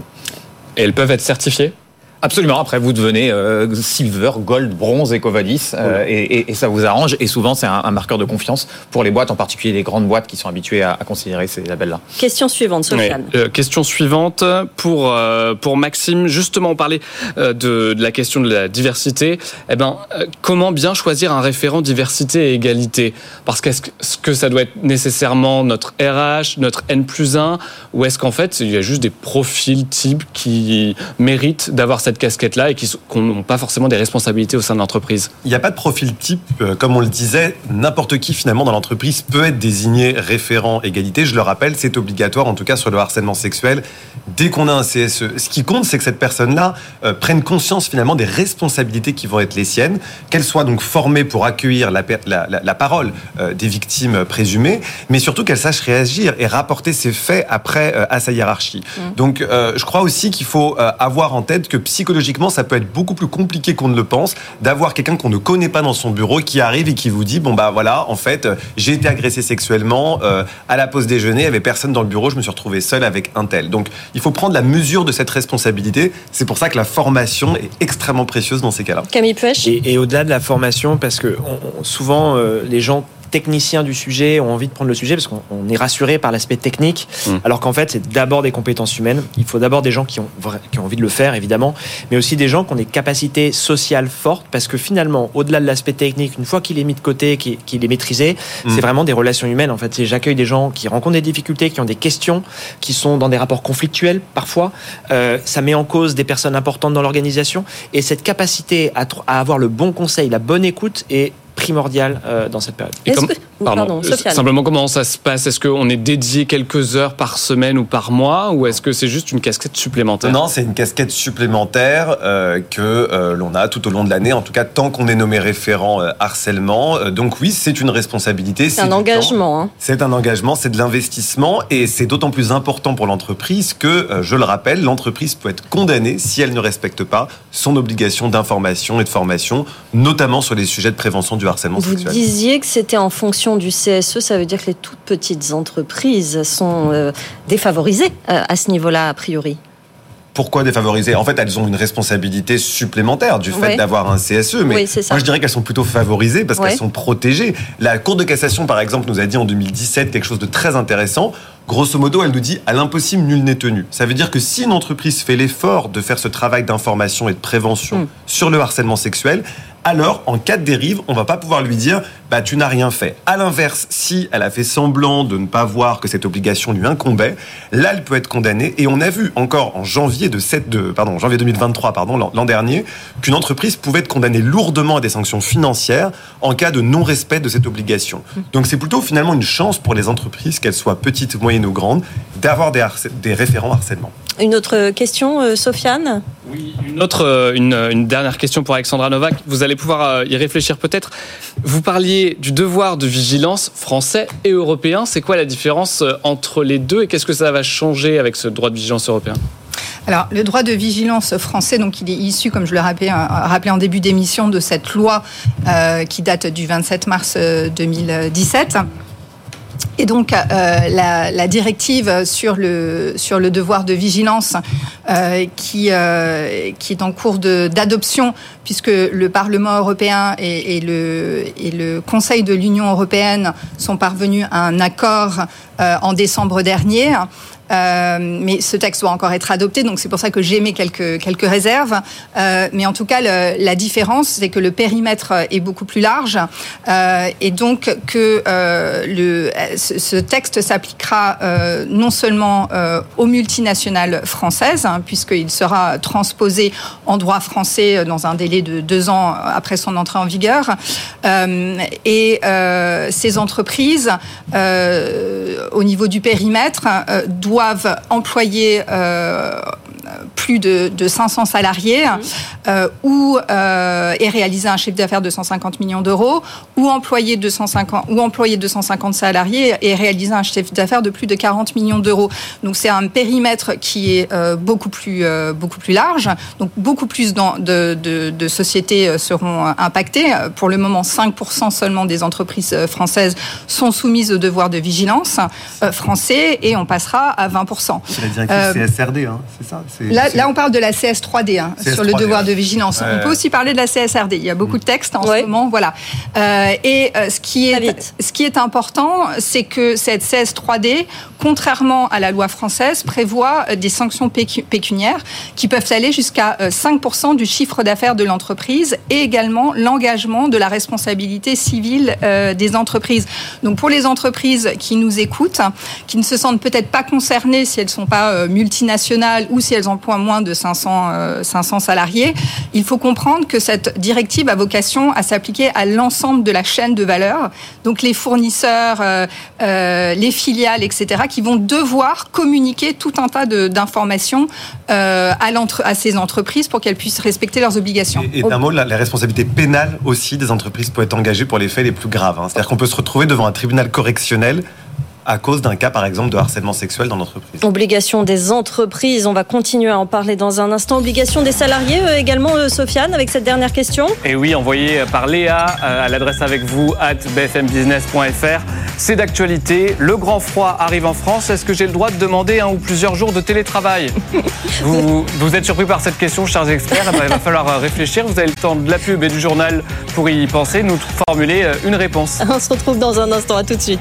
Et elles peuvent être certifiées Absolument. Après, vous devenez euh, silver, gold, bronze, euh, et, et, ça vous arrange. Et souvent, c'est un, marqueur de confiance pour les boîtes, en particulier les grandes boîtes qui sont habituées à, considérer ces labels-là. Question suivante, Sofiane. Euh, question suivante pour pour Maxime. Justement, on parlait de, de, la question de la diversité. Eh ben, comment bien choisir un référent diversité et égalité? Parce qu'est-ce que ça doit être nécessairement notre RH, notre N plus 1, ou est-ce qu'en fait, il y a juste des profils types qui méritent d'avoir cette casquette-là et qui n'ont pas forcément des responsabilités au sein de l'entreprise Il n'y a pas de profil type. Euh, comme on le disait, n'importe qui finalement dans l'entreprise peut être désigné référent égalité. Je le rappelle, c'est obligatoire, en tout cas sur le harcèlement sexuel, dès qu'on a un CSE. Ce qui compte, c'est que cette personne-là euh, prenne conscience finalement des responsabilités qui vont être les siennes, qu'elle soit donc formée pour accueillir la, la, parole euh, des victimes présumées, mais surtout qu'elle sache réagir et rapporter ses faits après à sa hiérarchie. Mmh. Donc je crois aussi qu'il faut avoir en tête que psychologiquement, ça peut être beaucoup plus compliqué qu'on ne le pense d'avoir quelqu'un qu'on ne connaît pas dans son bureau qui arrive et qui vous dit bon bah voilà, en fait, j'ai été agressé sexuellement euh, à la pause déjeuner, il n'y avait personne dans le bureau, je me suis retrouvé seul avec un tel. Donc il faut prendre la mesure de cette responsabilité. C'est pour ça que la formation est extrêmement précieuse dans ces cas-là. Camille Pêche. Et, au-delà de la formation, parce que souvent euh, les gens techniciens du sujet ont envie de prendre le sujet parce qu'on est rassuré par l'aspect technique, mmh. alors qu'en fait, c'est d'abord des compétences humaines. Il faut d'abord des gens qui ont, qui ont envie de le faire, évidemment, mais aussi des gens qui ont des capacités sociales fortes parce que finalement, au-delà de l'aspect technique, une fois qu'il est mis de côté, qu'il est maîtrisé, mmh. c'est vraiment des relations humaines. En fait, j'accueille des gens qui rencontrent des difficultés, qui ont des questions, qui sont dans des rapports conflictuels parfois. Euh, ça met en cause des personnes importantes dans l'organisation et cette capacité à, à avoir le bon conseil, la bonne écoute et primordial euh, dans cette période. Pardon, simplement, comment ça se passe? Est-ce qu'on est dédié quelques heures par semaine ou par mois ou est-ce que c'est juste une casquette supplémentaire? Non, c'est une casquette supplémentaire euh, que euh, l'on a tout au long de l'année, en tout cas tant qu'on est nommé référent harcèlement. donc oui, c'est une responsabilité. C'est un engagement. Hein. C'est un engagement, c'est de l'investissement et c'est d'autant plus important pour l'entreprise que, je le rappelle, l'entreprise peut être condamnée si elle ne respecte pas son obligation d'information et de formation, notamment sur les sujets de prévention du vous disiez que c'était en fonction du CSE, ça veut dire que les toutes petites entreprises sont euh, défavorisées euh, à ce niveau-là, a priori pourquoi défavorisées En fait, elles ont une responsabilité supplémentaire du fait d'avoir un CSE. Mais moi, je dirais qu'elles sont plutôt favorisées parce qu'elles sont protégées. La Cour de cassation, par exemple, nous a dit en 2017 quelque chose de très intéressant grosso modo, elle nous dit à l'impossible, nul n'est tenu. Ça veut dire que si une entreprise fait l'effort de faire ce travail d'information et de prévention mm. sur le harcèlement sexuel, alors en cas de dérive, on va pas pouvoir lui dire bah tu n'as rien fait. À l'inverse, si elle a fait semblant de ne pas voir que cette obligation lui incombait, là elle peut être condamnée et on a vu encore en janvier de 7 de pardon, janvier 2023 pardon l'an dernier qu'une entreprise pouvait être condamnée lourdement à des sanctions financières en cas de non-respect de cette obligation. Donc c'est plutôt finalement une chance pour les entreprises qu'elles soient petites, moyennes ou grandes d'avoir des, des référents harcèlement. Une autre question, euh, Sofiane Oui, une autre, euh, une, dernière question pour Alexandra Novak. Vous allez pouvoir euh, y réfléchir peut-être. Vous parliez du devoir de vigilance français et européen. C'est quoi la différence entre les deux et qu'est-ce que ça va changer avec ce droit de vigilance européen? Alors, le droit de vigilance français, donc, il est issu, comme je le rappelais, rappelé en début d'émission, de cette loi qui date du 27 mars 2017. Et donc euh, la, directive sur le sur le devoir de vigilance euh, qui euh, qui est en cours d'adoption puisque le Parlement européen et, le et le Conseil de l'Union européenne sont parvenus à un accord en décembre dernier. Euh, mais ce texte doit encore être adopté, donc c'est pour ça que j'émets quelques, quelques réserves. Euh, mais en tout cas, la différence, c'est que le périmètre est beaucoup plus large euh, et donc que ce texte s'appliquera non seulement aux multinationales françaises, hein, puisqu'il sera transposé en droit français dans un délai de deux ans après son entrée en vigueur, et ces entreprises, au niveau du périmètre, doivent doivent employer euh, plus de, de 500 salariés euh, ou euh, et réaliser un chiffre d'affaires de 150 millions d'euros ou employer 250 ou employer 250 salariés et réaliser un chiffre d'affaires de plus de 40 millions d'euros. Donc c'est un périmètre qui est euh, beaucoup plus euh, beaucoup plus large. Donc beaucoup plus dans, de, de, de, sociétés seront impactées. Pour le moment, 5% seulement des entreprises françaises sont soumises au devoir de vigilance français et on passera à 20%. C'est la directive CSRD, hein, c'est ça Là, là, on parle de la CS3D hein, sur le devoir de vigilance. On peut aussi parler de la CSRD. Il y a beaucoup de textes en ce moment, voilà. Euh, et euh, ce qui est ce qui est important, c'est que cette CS3D, contrairement à la loi française, prévoit euh, des sanctions pécuniaires qui peuvent aller jusqu'à 5% du chiffre d'affaires de l'entreprise et également l'engagement de la responsabilité civile des entreprises. Donc pour les entreprises qui nous écoutent, qui ne se sentent peut-être pas concernées si elles sont pas multinationales ou si elles emploient moins de 500, 500 salariés, il faut comprendre que cette directive a vocation à s'appliquer à l'ensemble de la chaîne de valeur, donc les fournisseurs, euh, euh, les filiales, etc., qui vont devoir communiquer tout un tas d'informations euh, à, à ces entreprises pour qu'elles puissent respecter leurs obligations. Et, d'un mot, la, la, responsabilité pénale aussi des entreprises peut être engagée pour les faits les plus graves. Hein. C'est-à-dire qu'on peut se retrouver devant un tribunal correctionnel à cause d'un cas, par exemple, de harcèlement sexuel dans l'entreprise. Obligation des entreprises, on va continuer à en parler dans un instant. Obligation des salariés euh, également, euh, Sofiane, avec cette dernière question. Et oui, envoyé par Léa euh, à l'adresse avec vous, at bfmbusiness.fr. C'est d'actualité. Le grand froid arrive en France. Est-ce que j'ai le droit de demander un ou plusieurs jours de télétravail? Vous, vous, êtes surpris par cette question, chers experts. Eh ben, il va falloir réfléchir. Vous avez le temps de la pub et du journal pour y penser, nous formuler une réponse. On se retrouve dans un instant. À tout de suite.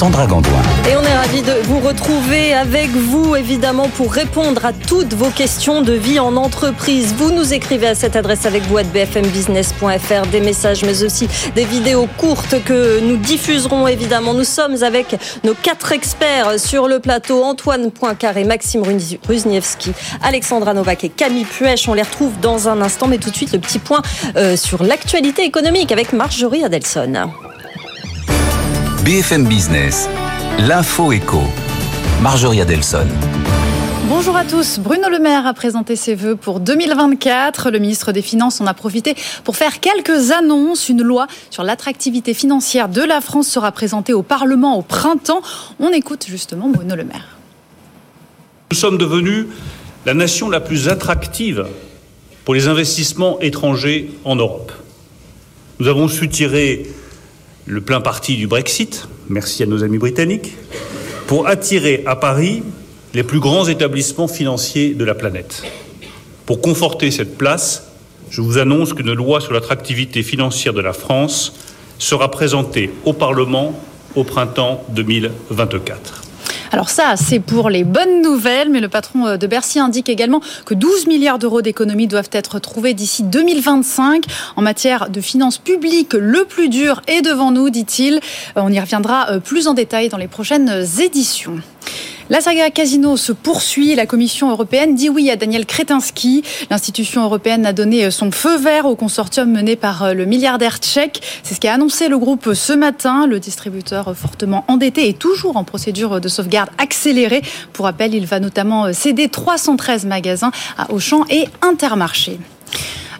Sandra Gandoin. Et on est ravis de vous retrouver avec vous, évidemment, pour répondre à toutes vos questions de vie en entreprise. Vous nous écrivez à cette adresse avec vous, bfmbusiness.fr, des messages, mais aussi des vidéos courtes que nous diffuserons, évidemment. Nous sommes avec nos quatre experts sur le plateau, Antoine Poincaré, Maxime Ruzniewski, Alexandra Novak et Camille Puech. On les retrouve dans un instant, mais tout de suite, le petit point euh, sur l'actualité économique avec Marjorie Adelson. BFM Business, l'info éco. Marjorie Adelson. Bonjour à tous. Bruno Le Maire a présenté ses vœux pour 2024. Le ministre des Finances en a profité pour faire quelques annonces. Une loi sur l'attractivité financière de la France sera présentée au Parlement au printemps. On écoute justement Bruno Le Maire. Nous sommes devenus la nation la plus attractive pour les investissements étrangers en Europe. Nous avons su tirer le plein parti du Brexit, merci à nos amis britanniques, pour attirer à Paris les plus grands établissements financiers de la planète. Pour conforter cette place, je vous annonce qu'une loi sur l'attractivité financière de la France sera présentée au Parlement au printemps 2024. Alors ça, c'est pour les bonnes nouvelles, mais le patron euh, de Bercy indique également que 12 milliards d'euros d'économies doivent être trouvés d'ici 2025. En matière de finances publiques, le plus dur est devant nous, dit-il. Euh, on y reviendra euh, plus en détail dans les prochaines éditions. La saga Casino se poursuit. La Commission européenne dit oui à Daniel Kretinsky. L'institution européenne a donné son feu vert au consortium mené par le milliardaire tchèque. C'est ce qu'a annoncé le groupe ce matin. Le distributeur fortement endetté est toujours en procédure de sauvegarde accélérée. Pour rappel, il va notamment céder 313 magasins à Auchan et Intermarché.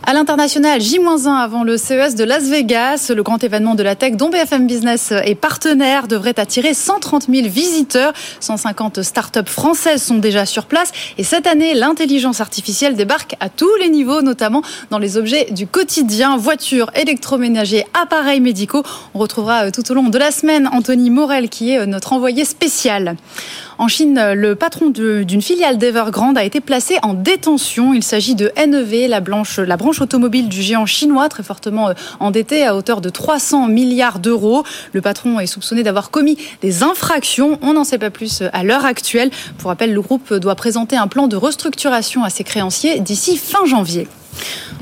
À l'international, J-1 avant le CES de Las Vegas, le grand événement de la tech dont BFM Business est partenaire devrait attirer 130 000 visiteurs. 150 startups françaises sont déjà sur place. Et cette année, l'intelligence artificielle débarque à tous les niveaux, notamment dans les objets du quotidien, voitures, électroménagers, appareils médicaux. On retrouvera euh, tout au long de la semaine Anthony Morel qui est euh, notre envoyé spécial. En Chine, le patron d'une filiale d'Evergrande a été placé en détention. Il s'agit de NEV, la, la branche automobile du géant chinois, très fortement euh, endetté à hauteur de 300 milliards d'euros. Le patron est soupçonné d'avoir commis des infractions. On n'en sait pas plus euh, à l'heure actuelle. Pour rappel, le groupe doit présenter un plan de restructuration à ses créanciers d'ici fin janvier.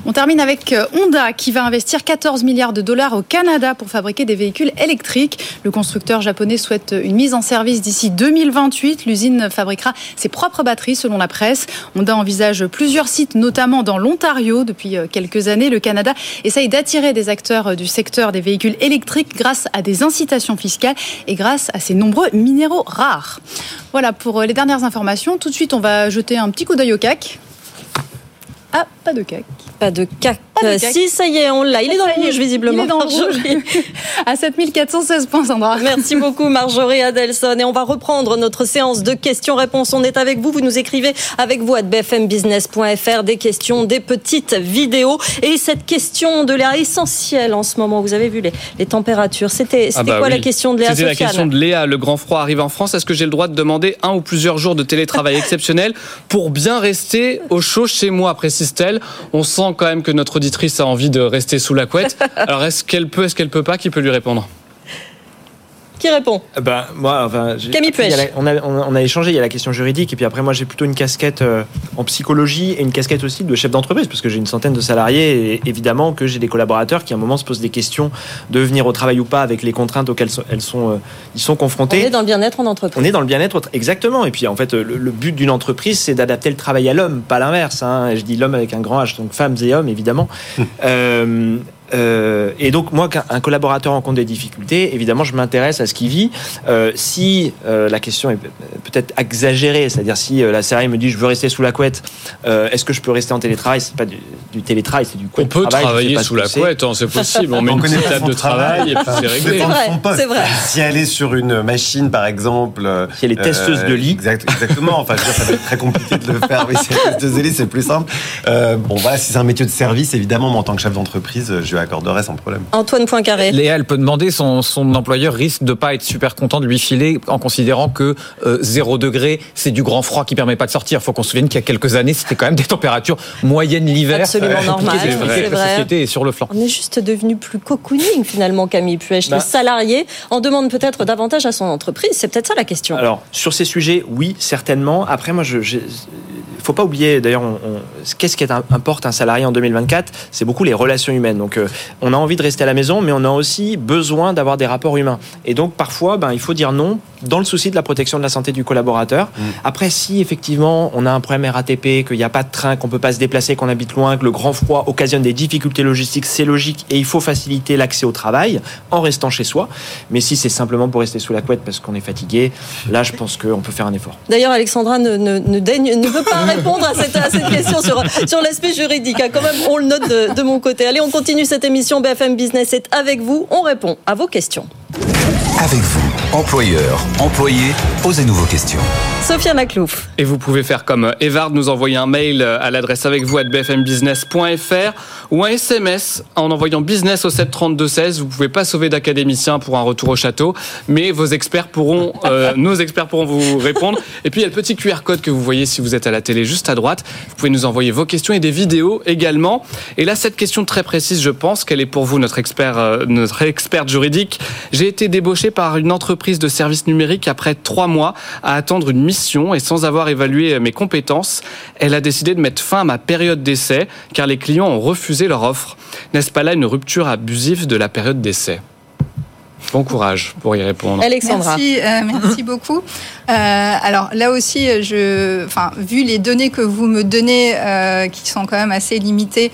On termine avec euh, Honda qui va investir 14 milliards de dollars au Canada pour fabriquer des véhicules électriques. Le constructeur japonais souhaite une mise en service d'ici 2028. L'usine fabriquera ses propres batteries selon la presse. Honda envisage plusieurs sites, notamment dans l'Ontario. Depuis euh, quelques années, le Canada essaye d'attirer des acteurs euh, du secteur des véhicules électriques grâce à des incitations fiscales et grâce à ses nombreux minéraux rares. Voilà pour les dernières informations. Tout de suite, on va jeter un petit coup d'œil au CAC. Ah, pas de CAC. Pas de CAC. Si, ça y est, on l'a. Il est dans le rouge, visiblement. Il est dans le rouge. à 7416 points, Sandra. Merci beaucoup, Marjorie Adelson. Et on va reprendre notre séance de questions-réponses. On est avec vous. Vous nous écrivez avec vous à bfmbusiness.fr des questions, des petites vidéos. Et cette question de l'air essentielle en ce moment, vous avez vu les, les températures. C'était ah bah quoi la question de Léa C'était la question de Léa. Le grand froid arrive en France. Est-ce que j'ai le droit de demander un ou plusieurs jours de télétravail exceptionnel pour bien rester au chaud chez moi, précise-t-elle On sent quand même que notre a envie de rester sous la couette. Alors est-ce qu'elle peut, est-ce qu'elle peut pas? Qui peut lui répondre? Qui répond ben, moi, enfin, Camille Puech. On a, on a, échangé, il y a la question juridique, et puis après, moi, j'ai plutôt une casquette euh, en psychologie et une casquette aussi de chef d'entreprise, parce que j'ai une centaine de salariés, et évidemment que j'ai des collaborateurs qui, à un moment, se posent des questions de venir au travail ou pas avec les contraintes auxquelles elles sont, euh, ils sont confrontés. On est dans le bien-être en entreprise. On est dans le bien-être, exactement. Et puis, en fait, le, but d'une entreprise, c'est d'adapter le travail à l'homme, pas l'inverse. Hein. Je dis l'homme avec un grand H, donc femmes et hommes, évidemment. euh, euh, et donc moi, qu'un collaborateur rencontre des difficultés, évidemment, je m'intéresse à ce qu'il vit. Euh, si euh, la question est peut-être exagérée, c'est-à-dire si la salariée me dit je veux rester sous la couette, est-ce que je peux rester en télétravail? C'est pas du, télétravail, c'est du couette On peut travailler sous la couette, hein, c'est possible. On met une petite table de travail, et puis c'est réglé. C'est vrai, Si elle est sur une machine, par exemple, si elle est testeuse de lit, exactement. Enfin, ça va être très compliqué de le faire. Mais si elle est testeuse de lit, c'est plus simple. bon, voilà, si c'est un métier de service, évidemment, moi, en tant que chef d'entreprise, je accorderait sans problème. Antoine Poincaré. Léa, elle peut demander, son, son employeur risque de pas être super content de lui filer en considérant que 0 euh, degré, c'est du grand froid qui permet pas de sortir. Il faut qu'on se souvienne qu'il y a quelques années, c'était quand même des températures moyennes l'hiver. Absolument normal. C'est vrai. La société est sur le flanc. On est juste devenu plus cocooning finalement, Camille Puech. Le bah. salarié en demande peut-être davantage à son entreprise. C'est peut-être ça la question. Alors, sur ces sujets, oui, certainement. Après, moi, je, je faut pas oublier, d'ailleurs, qu'est-ce qui importe un salarié en 2024 C'est beaucoup les relations humaines. Donc, euh, on a envie de rester à la maison, mais on a aussi besoin d'avoir des rapports humains. Et donc, parfois, ben, il faut dire non dans le souci de la protection de la santé du collaborateur. Mm. Après, si effectivement on a un problème RATP, qu'il n'y a pas de train, qu'on peut pas se déplacer, qu'on habite loin, que le grand froid occasionne des difficultés logistiques, c'est logique et il faut faciliter l'accès au travail en restant chez soi. Mais si c'est simplement pour rester sous la couette parce qu'on est fatigué, là, je pense qu'on peut faire un effort. D'ailleurs, Alexandra ne, ne, daigne, ne veut pas répondre à cette, question sur, sur l'aspect juridique. Hein. Quand même, on le note de, de mon côté. Allez, on continue cette émission. BFM Business est avec vous. On répond à vos questions. Avec vous Employeurs, employés, posez-nous vos questions. Sophia Maclouf. Et vous pouvez faire comme Evard, nous envoyer un mail à l'adresse avec vous à bfmbusiness.fr ou un SMS en envoyant business au 732-16. Vous pouvez pas sauver d'académiciens pour un retour au château, mais vos experts pourront, euh, nos experts pourront vous répondre. Et puis il y a le petit QR code que vous voyez si vous êtes à la télé juste à droite. Vous pouvez nous envoyer vos questions et des vidéos également. Et là, cette question très précise, je pense qu'elle est pour vous, notre expert, euh, notre experte juridique. J'ai été débauché par une entreprise de services numériques après trois mois à attendre une mission et sans avoir évalué mes compétences, elle a décidé de mettre fin à ma période d'essai car les clients ont refusé leur offre. N'est-ce pas là une rupture abusive de la période d'essai? Bon courage pour y répondre. Alexandra. Merci, euh, merci beaucoup. Euh, alors là aussi, je, enfin, vu les données que vous me donnez, euh, qui sont quand même assez limitées.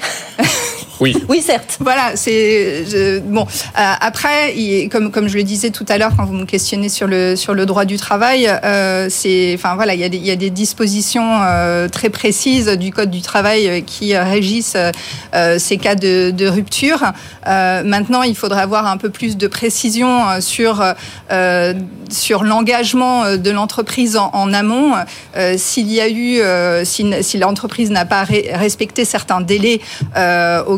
Oui. oui, certes. Voilà, c'est bon. Euh, après, il, comme comme je le disais tout à l'heure quand vous me questionnez sur le sur le droit du travail, euh, c'est, enfin voilà, il y a des il y a des dispositions euh, très précises du code du travail qui régissent ces cas de, de rupture. maintenant, il faudra avoir un peu plus de précision sur sur l'engagement de l'entreprise en, en amont. S'il y a eu, si, si l'entreprise n'a pas respecté certains délais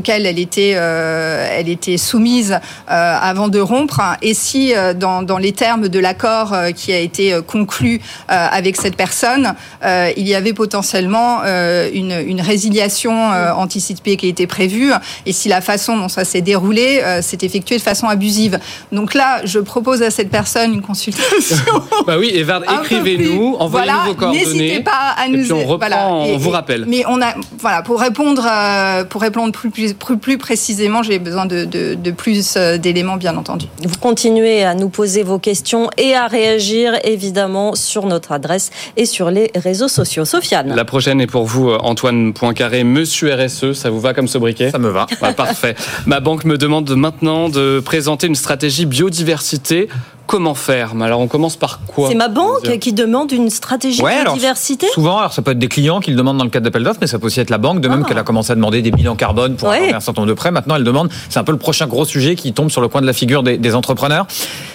auxquels elle était, euh, elle était soumise euh, avant de rompre, et si euh, dans, dans les termes de l'accord qui a été conclu avec cette personne, il y avait potentiellement une, une résiliation anticipée qui était prévue, et si la façon dont ça s'est déroulé s'est effectué de façon abusive. Donc là, je propose à cette personne une consultation. bah oui, Evard, écrivez-nous, envoyez-nous voilà, vos coordonnées. N'hésitez pas à nous. Et puis on reprend, voilà, on vous rappelle. Mais on a, voilà, pour répondre, pour répondre plus, plus, plus précisément, j'ai besoin de, de, de plus euh, d'éléments, bien entendu. Vous continuez à nous poser vos questions et à réagir, évidemment, sur notre adresse et sur les réseaux sociaux. Sofiane. La prochaine est pour vous, euh, Antoine Poincaré, Monsieur RSE. Ça vous va comme sobriquet? Ça me va. Ouais, parfait. Ma banque me demande maintenant de présenter une stratégie biodiversité comment faire alors on commence par quoi C'est ma banque qui demande une stratégie Ouais, alors, biodiversité Souvent, alors ça peut être des clients qui le demandent dans le cadre d'appel d'offres, mais ça peut aussi être la banque, de même Ah. qu'elle a commencé à demander des bilans carbone pour Ouais. un certain nombre de prêts. Maintenant, elle demande, c'est un peu le prochain gros sujet qui tombe sur le coin de la figure des, des entrepreneurs.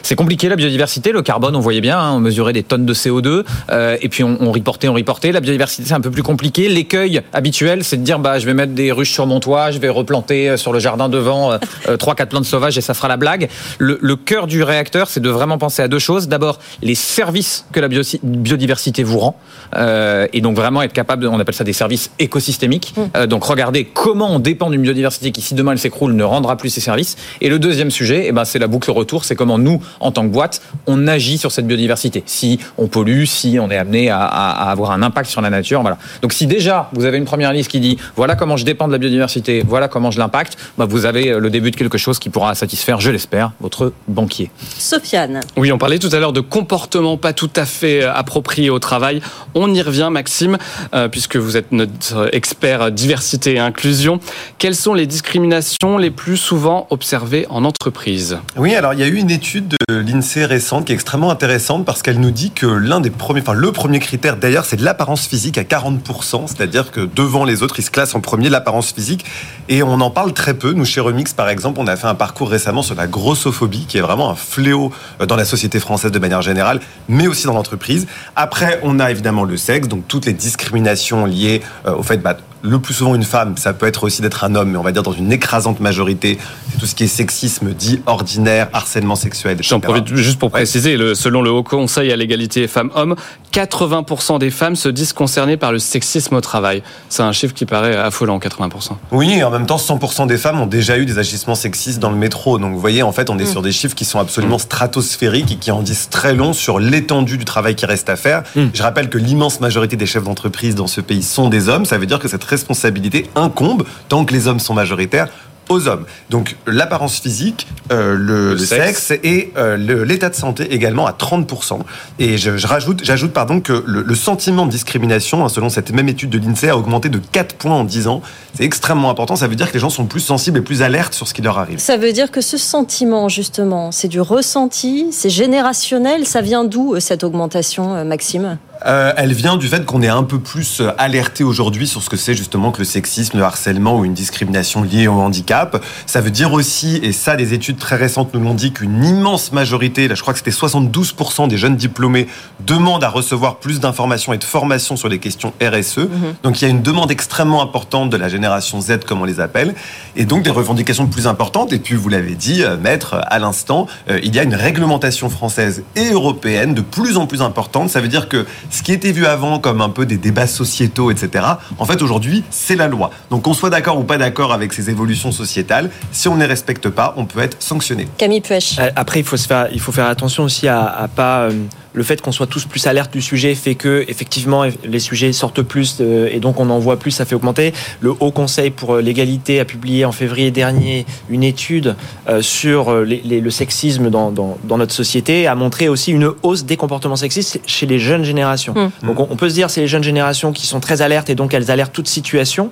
C'est compliqué la biodiversité, le carbone, on voyait bien, hein, on mesurait des tonnes de CO2, euh, et puis on, on reportait, on reportait. La biodiversité, c'est un peu plus compliqué. L'écueil habituel, c'est de dire, bah, je vais mettre des ruches sur mon toit, je vais replanter euh, sur le jardin devant euh, euh, trois, quatre plantes sauvages et ça fera la blague. Le, le cœur du réacteur, c'est de vraiment penser à deux choses. D'abord, les services que la bio- biodiversité vous rend, euh, et donc vraiment être capable, de, on appelle ça des services écosystémiques. Euh, donc regardez comment on dépend d'une biodiversité qui, si demain elle s'écroule, ne rendra plus ses services. Et le deuxième sujet, eh ben, c'est la boucle retour, c'est comment nous, en tant que boîte, on agit sur cette biodiversité. Si on pollue, si on est amené à, à- à avoir un impact sur la nature, voilà. Donc si déjà vous avez une première liste qui dit voilà comment je dépends de la biodiversité, voilà comment je l'impacte, bah, vous avez le début de quelque chose qui pourra satisfaire, je l'espère, votre banquier. Sofiane. Oui, on parlait tout à l'heure de comportement pas tout à fait euh, approprié au travail. On y revient, Maxime, euh, puisque vous êtes notre expert diversité et inclusion. Quelles sont les discriminations les plus souvent observées en entreprise? Oui, alors il y a eu une étude de l'INSEE récente qui est extrêmement intéressante parce qu'elle nous dit que l'un des premiers, enfin le premier critère d'ailleurs, c'est l'apparence physique à 40%, c'est-à-dire que devant les autres, ils se classent en premier l'apparence physique et on en parle très peu. Nous, chez Remix, par exemple, on a fait un parcours récemment sur la grossophobie qui est vraiment un fléau euh, dans la société française de manière générale, mais aussi dans l'entreprise. Après, on a évidemment le sexe, donc toutes les discriminations liées euh, au fait, bah, le plus souvent une femme, ça peut être aussi d'être un homme, mais on va dire dans une écrasante majorité, c'est tout ce qui est sexisme dit ordinaire, harcèlement sexuel. J'en profite juste pour préciser, le- selon le Haut Conseil à l'égalité femmes-hommes, 80% des femmes se disent concernées par le sexisme au travail. C'est un chiffre qui paraît affolant, 80%. Oui, et en même temps, 100% des femmes ont déjà eu des agissements sexistes dans le métro. Donc, vous voyez, en fait, on est Mm. sur des chiffres qui sont absolument stratosphériques et qui en disent très long sur l'étendue du travail qui reste à faire. Mm. Je rappelle que l'immense majorité des chefs d'entreprise dans ce pays sont des hommes. Ça veut dire que cette responsabilité incombe, tant que les hommes sont majoritaires, aux hommes. Donc l'apparence physique, euh, le, Le le sexe. sexe. et euh, l'état de santé également à 30%. Et je, je rajoute, j'ajoute pardon que le, le sentiment de discrimination, hein, selon cette même étude de l'INSEE, a augmenté de 4 points en 10 ans. C'est extrêmement important. Ça veut dire que les gens sont plus sensibles et plus alertes sur ce qui leur arrive. Ça veut dire que ce sentiment, justement, c'est du ressenti, c'est générationnel. Ça vient d'où euh, cette augmentation, Maxime? Euh, Elle vient du fait qu'on est un peu plus alerté aujourd'hui sur ce que c'est justement que le sexisme, le harcèlement ou une discrimination liée au handicap. Ça veut dire aussi, et ça des études très récentes nous l'ont dit, qu'une immense majorité, là je crois que c'était 72% des jeunes diplômés, demandent à recevoir plus d'informations et de formations sur les questions RSE. Mhm. Donc il y a une demande extrêmement importante de la génération Z, comme on les appelle, et donc des revendications plus importantes. Et puis vous l'avez dit, euh, maître, à l'instant, euh, il y a une réglementation française et européenne de plus en plus importante. Ça veut dire que ce qui était vu avant comme un peu des débats sociétaux, etc., en fait aujourd'hui, c'est la loi. Donc qu'on soit d'accord ou pas d'accord avec ces évolutions sociétales, si on ne les respecte pas, on peut être sanctionné. Camille Puech. Euh, après, il faut, se faire, il faut faire attention aussi à, à pas le fait qu'on soit tous plus alertes du sujet fait que effectivement les sujets sortent plus euh, et donc on en voit plus, ça fait augmenter. Le Haut Conseil pour euh, l'égalité a publié en février dernier une étude euh, sur le sexisme dans, notre société, a montré aussi une hausse des comportements sexistes chez les jeunes générations. Mmh. Donc on, peut se dire c'est les jeunes générations qui sont très alertes et donc elles alertent toute situation.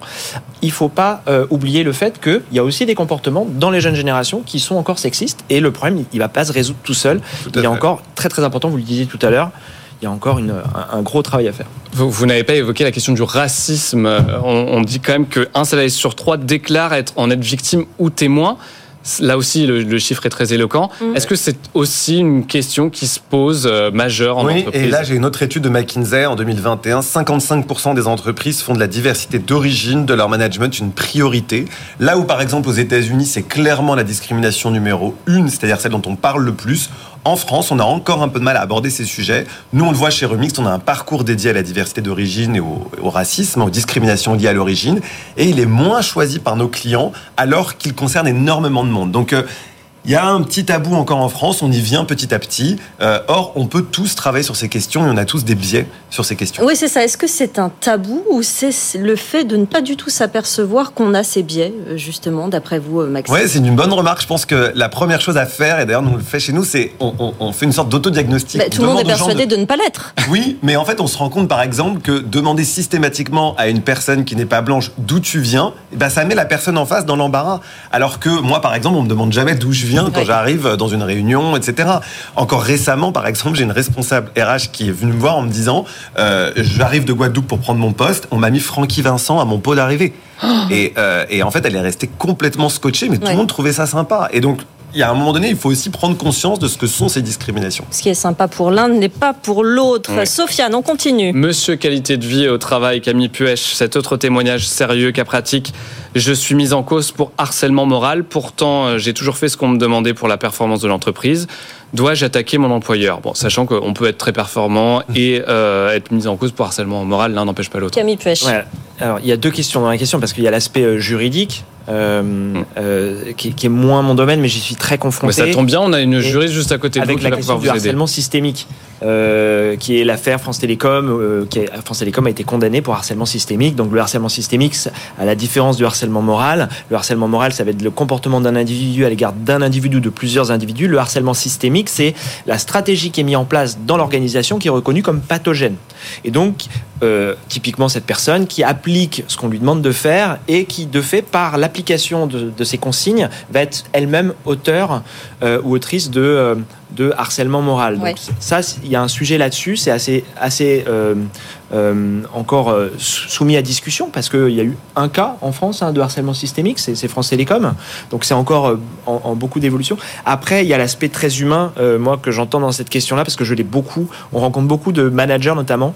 Il faut pas oublier le fait qu'il y a aussi des comportements dans les jeunes générations qui sont encore sexistes et le problème il va pas se résoudre tout seul. il est encore très très important, vous le disiez tout à l'heure, il y a encore un, gros travail à faire. Vous, n'avez pas évoqué la question du racisme. On, dit quand même qu'un salarié sur trois déclare être, en être victime ou témoin. Là aussi, le, chiffre est très éloquent. Mm. Est-ce que c'est aussi une question qui se pose euh, majeure en oui, entreprise Et là, j'ai une autre étude de McKinsey en 2021. 55% des entreprises font de la diversité d'origine de leur management une priorité. Là où, par exemple, aux États-Unis, c'est clairement la discrimination numéro une, c'est-à-dire celle dont on parle le plus. En France, on a encore un peu de mal à aborder ces sujets. Nous, on le voit chez Remix, on a un parcours dédié à la diversité d'origine et au, racisme, aux discriminations liées à l'origine. Et il est moins choisi par nos clients alors qu'il concerne énormément de monde. Euh, il y a un petit tabou encore en France, on y vient petit à petit. Euh, or, on peut tous travailler sur ces questions et on a tous des biais sur ces questions. Oui, c'est ça. Est-ce que c'est un tabou ou c'est le fait de ne pas du tout s'apercevoir qu'on a ces biais, euh, justement, d'après vous, euh, Maxime? Oui, c'est une bonne remarque. Je pense que la première chose à faire, et d'ailleurs nous le fait chez nous, c'est on, fait une sorte d'autodiagnostic. Bah, tout le monde est persuadé de... ne pas l'être. Oui, mais en fait, on se rend compte, par exemple, que demander systématiquement à une personne qui n'est pas blanche d'où tu viens, eh ben, ça met la personne en face dans l'embarras. Alors que moi, par exemple, on me demande jamais d'où je viens quand j'arrive dans une réunion, etc. Encore récemment, par exemple, j'ai une responsable RH qui est venue me voir en me disant euh, J'arrive de Guadeloupe pour prendre mon poste, on m'a mis Francky Vincent à mon pot d'arrivée. et, euh, et, en fait, elle est restée complètement scotchée, mais tout le monde trouvait ça sympa. Et donc, il y a un moment donné, il faut aussi prendre conscience de ce que sont ces discriminations. Ce qui est sympa pour l'un n'est pas pour l'autre. Sofiane, on continue. Monsieur qualité de vie au travail, Camille Puech, cet autre témoignage sérieux cas pratique. Je suis mise en cause pour harcèlement moral. Pourtant, euh, j'ai toujours fait ce qu'on me demandait pour la performance de l'entreprise. Dois-je attaquer mon employeur? Bon, sachant qu'on peut être très performant et euh, être mis en cause pour harcèlement moral, l'un n'empêche pas l'autre. Camille Puech. Alors, il y a deux questions dans la question parce qu'il y a l'aspect euh, juridique euh, euh, qui, qui, est moins mon domaine, mais j'y suis très confronté. Mais ça tombe bien, on a une juriste juste à côté de avec la question du harcèlement systémique, euh, qui est l'affaire France Télécom. Euh, qui est, France Télécom a été condamné pour harcèlement systémique. Donc le harcèlement systémique, à la différence du harcèlement moral, le harcèlement moral, ça va être le comportement d'un individu à l'égard d'un individu ou de plusieurs individus. Le harcèlement systémique, c'est la stratégie qui est mise en place dans l'organisation qui est reconnue comme pathogène. Et donc, euh, typiquement cette personne qui applique ce qu'on lui demande de faire et qui, de fait, par l'application de, de, ces consignes, va être elle-même auteur euh, ou autrice de, euh, de harcèlement moral. Donc ça, il y a un sujet là-dessus, c'est assez, assez encore soumis à discussion parce qu'il y a eu un cas en France hein, de harcèlement systémique, c'est France Télécom. Donc c'est encore en, en, beaucoup d'évolution. Après, il y a l'aspect très humain, moi, que j'entends dans cette question-là parce que je l'ai beaucoup. On rencontre beaucoup de managers notamment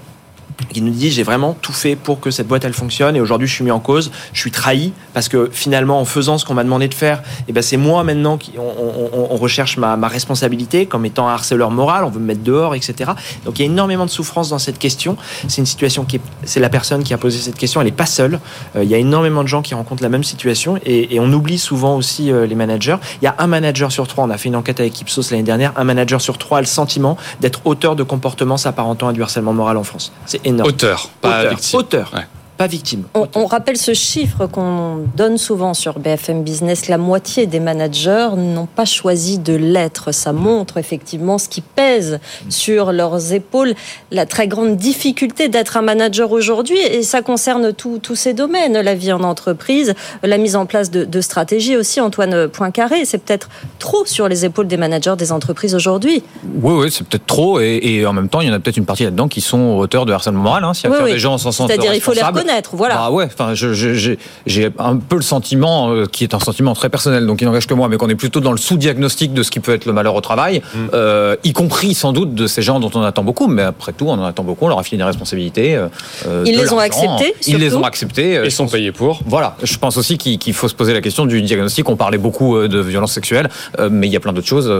qui nous dit j'ai vraiment tout fait pour que cette boîte elle fonctionne et aujourd'hui je suis mis en cause, je suis trahi parce que finalement en faisant ce qu'on m'a demandé de faire, et eh ben c'est moi maintenant qui on, recherche ma, responsabilité comme étant un harceleur moral, on veut me mettre dehors, etc. Donc il y a énormément de souffrance dans cette question. C'est une situation qui c'est la personne qui a posé cette question, elle n'est pas seule. Euh, il y a énormément de gens qui rencontrent la même situation et, on oublie souvent aussi euh, les managers. Il y a un manager sur trois, on a fait une enquête avec Ipsos l'année dernière, un manager sur trois a le sentiment d'être auteur de comportements s'apparentant à du harcèlement moral en France. C'est énorme. Auteur, pas auteur, Auteur. Pas victimes. On, rappelle ce chiffre qu'on donne souvent sur BFM Business. La moitié des managers n'ont pas choisi de l'être. Ça montre effectivement ce qui pèse sur leurs épaules, la très grande difficulté d'être un manager aujourd'hui. Et ça concerne tous ces domaines, la vie en entreprise, la mise en place de, de stratégies aussi. Antoine Poincaré, c'est peut-être trop sur les épaules des managers des entreprises aujourd'hui. Oui, oui, c'est peut-être trop. Et, en même temps, il y en a peut-être une partie là-dedans qui sont auteurs de harcèlement moral. Hein, si oui, des gens s'en sentent C'est-à-dire, il faut les reconnaître. Voilà. Ah ouais, enfin, j'ai un peu le sentiment, euh, qui est un sentiment très personnel, donc il n'engage que moi, mais qu'on est plutôt dans le sous-diagnostic de ce qui peut être le malheur au travail, mm. euh, y compris sans doute de ces gens dont on attend beaucoup, mais après tout, on en attend beaucoup, on leur a filé des responsabilités. Euh, ils les ont acceptés Ils les ont acceptés. Ils sont payés pour. Voilà, je pense aussi qu'il faut se poser la question du diagnostic. On parlait beaucoup de violence sexuelle, mais il y a plein d'autres choses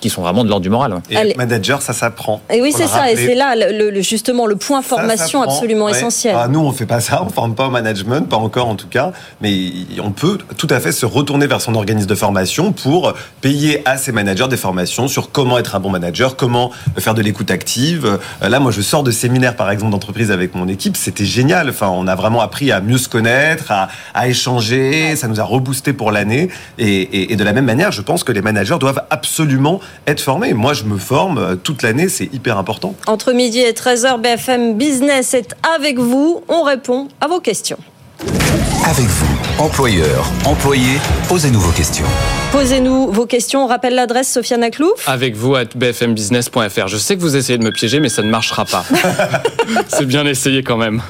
qui sont vraiment de l'ordre du moral. Et manager, ça s'apprend. Et oui, c'est ça, et c'est là le, justement le point formation absolument essentiel. Ah, nous, on fait pas ça, on forme pas au management, pas encore en tout cas, mais on peut tout à fait se retourner vers son organisme de formation pour payer à ses managers des formations sur comment être un bon manager, comment faire de l'écoute active. Euh, là, moi, je sors de séminaires, par exemple, d'entreprise avec mon équipe, c'était génial. Enfin, on a vraiment appris à mieux se connaître, à, échanger, ça nous a reboosté pour l'année. Et, et de la même manière, je pense que les managers doivent absolument être formés. Moi, je me forme euh, toute l'année, c'est hyper important. Entre midi et 13h, BFM Business est avec vous. On répond à vos questions. Avec vous, employeurs, employés, posez-nous vos questions. Posez-nous vos questions. On rappelle l'adresse, Sofiane Aklouf. Avec vous, à bfmbusiness.fr. Je sais que vous essayez de me piéger, mais ça ne marchera pas. C'est bien essayé quand même.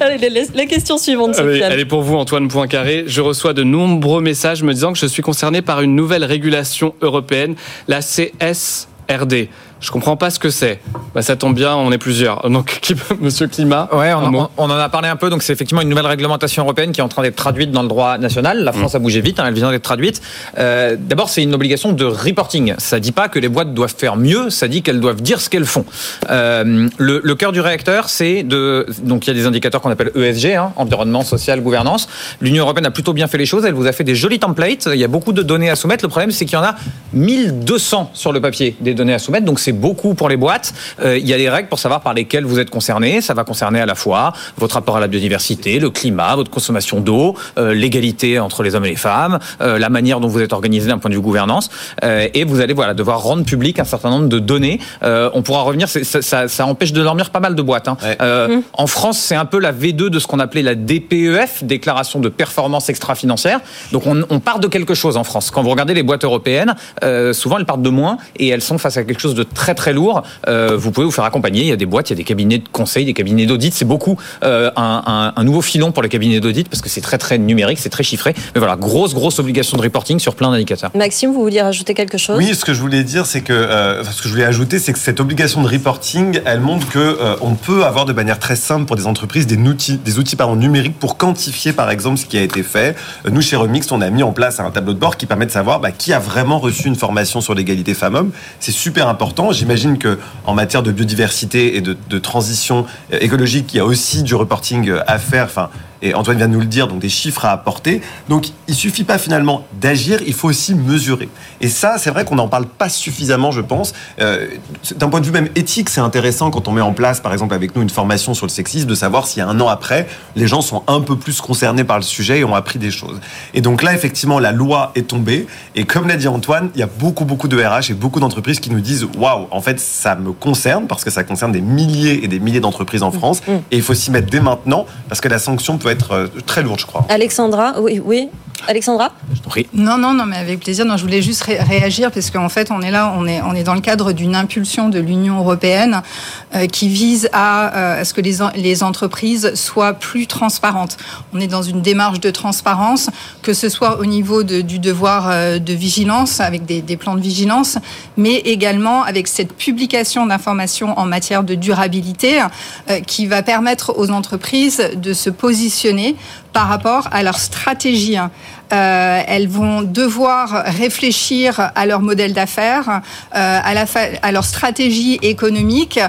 Allez, la question suivante, Sofiane. Elle est pour vous, Antoine Poincaré. Je reçois de nombreux messages me disant que je suis concerné par une nouvelle régulation européenne, la CSRD. Je comprends pas ce que c'est. Bah, ça tombe bien, on est plusieurs. Donc, Monsieur Climat. Ouais, on, en a parlé un peu. Donc, c'est effectivement une nouvelle réglementation européenne qui est en train d'être traduite dans le droit national. La France mm. a bougé vite, hein, elle vient d'être traduite. Euh, D'abord, c'est une obligation de reporting. Ça dit pas que les boîtes doivent faire mieux, ça dit qu'elles doivent dire ce qu'elles font. Euh, le, le, cœur du réacteur, c'est de. Donc, il y a des indicateurs qu'on appelle ESG, hein, environnement, social, gouvernance. L'Union européenne a plutôt bien fait les choses. Elle vous a fait des jolis templates. Il y a beaucoup de données à soumettre. Le problème, c'est qu'il y en a 1200 sur le papier des données à soumettre. Donc, c'est beaucoup pour les boîtes. Euh, il y a des règles pour savoir par lesquelles vous êtes concerné. Ça va concerner à la fois votre rapport à la biodiversité, le climat, votre consommation d'eau, euh, l'égalité entre les hommes et les femmes, euh, la manière dont vous êtes organisé d'un point de vue gouvernance. et vous allez voilà devoir rendre public un certain nombre de données. on pourra revenir. Ça, ça, empêche de dormir pas mal de boîtes. Hein. Mmh. En France, c'est un peu la V2 de ce qu'on appelait la DPEF, déclaration de performance extra-financière. Donc on, on, part de quelque chose en France. Quand vous regardez les boîtes européennes, souvent elles partent de moins et elles sont face à quelque chose de très très lourd. Euh, vous pouvez vous faire accompagner. Il y a des boîtes, il y a des cabinets de conseil, des cabinets d'audit. C'est beaucoup euh, un, un, nouveau filon pour les cabinets d'audit parce que c'est très très numérique, c'est très chiffré. Mais voilà, grosse grosse obligation de reporting sur plein d'indicateurs. Maxime, vous vouliez rajouter quelque chose? Oui, ce que je voulais dire, c'est que euh, ce que je voulais ajouter, c'est que cette obligation de reporting, elle montre que on peut avoir de manière très simple pour des entreprises des outils, des outils pardon, numériques pour quantifier par exemple ce qui a été fait. Nous chez Remix, on a mis en place un tableau de bord qui permet de savoir bah, qui a vraiment reçu une formation sur l'égalité femmes-hommes. C'est super important. J'imagine que en matière de biodiversité et de, transition écologique, il y a aussi du reporting à faire. Et Antoine vient de nous le dire, donc des chiffres à apporter. Donc il suffit pas finalement d'agir, il faut aussi mesurer. Et ça, c'est vrai qu'on n'en parle pas suffisamment, je pense. Euh, D'un point de vue même éthique, c'est intéressant quand on met en place, par exemple avec nous, une formation sur le sexisme, de savoir si un an après, les gens sont un peu plus concernés par le sujet et ont appris des choses. Et donc là, effectivement, la loi est tombée. Et comme l'a dit Antoine, il y a beaucoup, beaucoup de RH et beaucoup d'entreprises qui nous disent waouh, en fait, ça me concerne parce que ça concerne des milliers et des milliers d'entreprises en France. Mm. Et il faut s'y mettre dès maintenant parce que la sanction peut être euh, très lourde, je crois. Alexandra, oui, oui. Alexandra Non, non, non, mais avec plaisir. Non, je voulais juste réagir parce qu'en fait, on est là, on est, on est dans le cadre d'une impulsion de l'Union européenne euh, qui vise à, euh, à, ce que les, les entreprises soient plus transparentes. On est dans une démarche de transparence, que ce soit au niveau de, du devoir euh, de vigilance, avec des, des, plans de vigilance, mais également avec cette publication d'informations en matière de durabilité qui va permettre aux entreprises de se positionner par rapport à leur stratégie elles vont devoir réfléchir à leur modèle d'affaires, à, la à leur stratégie économique,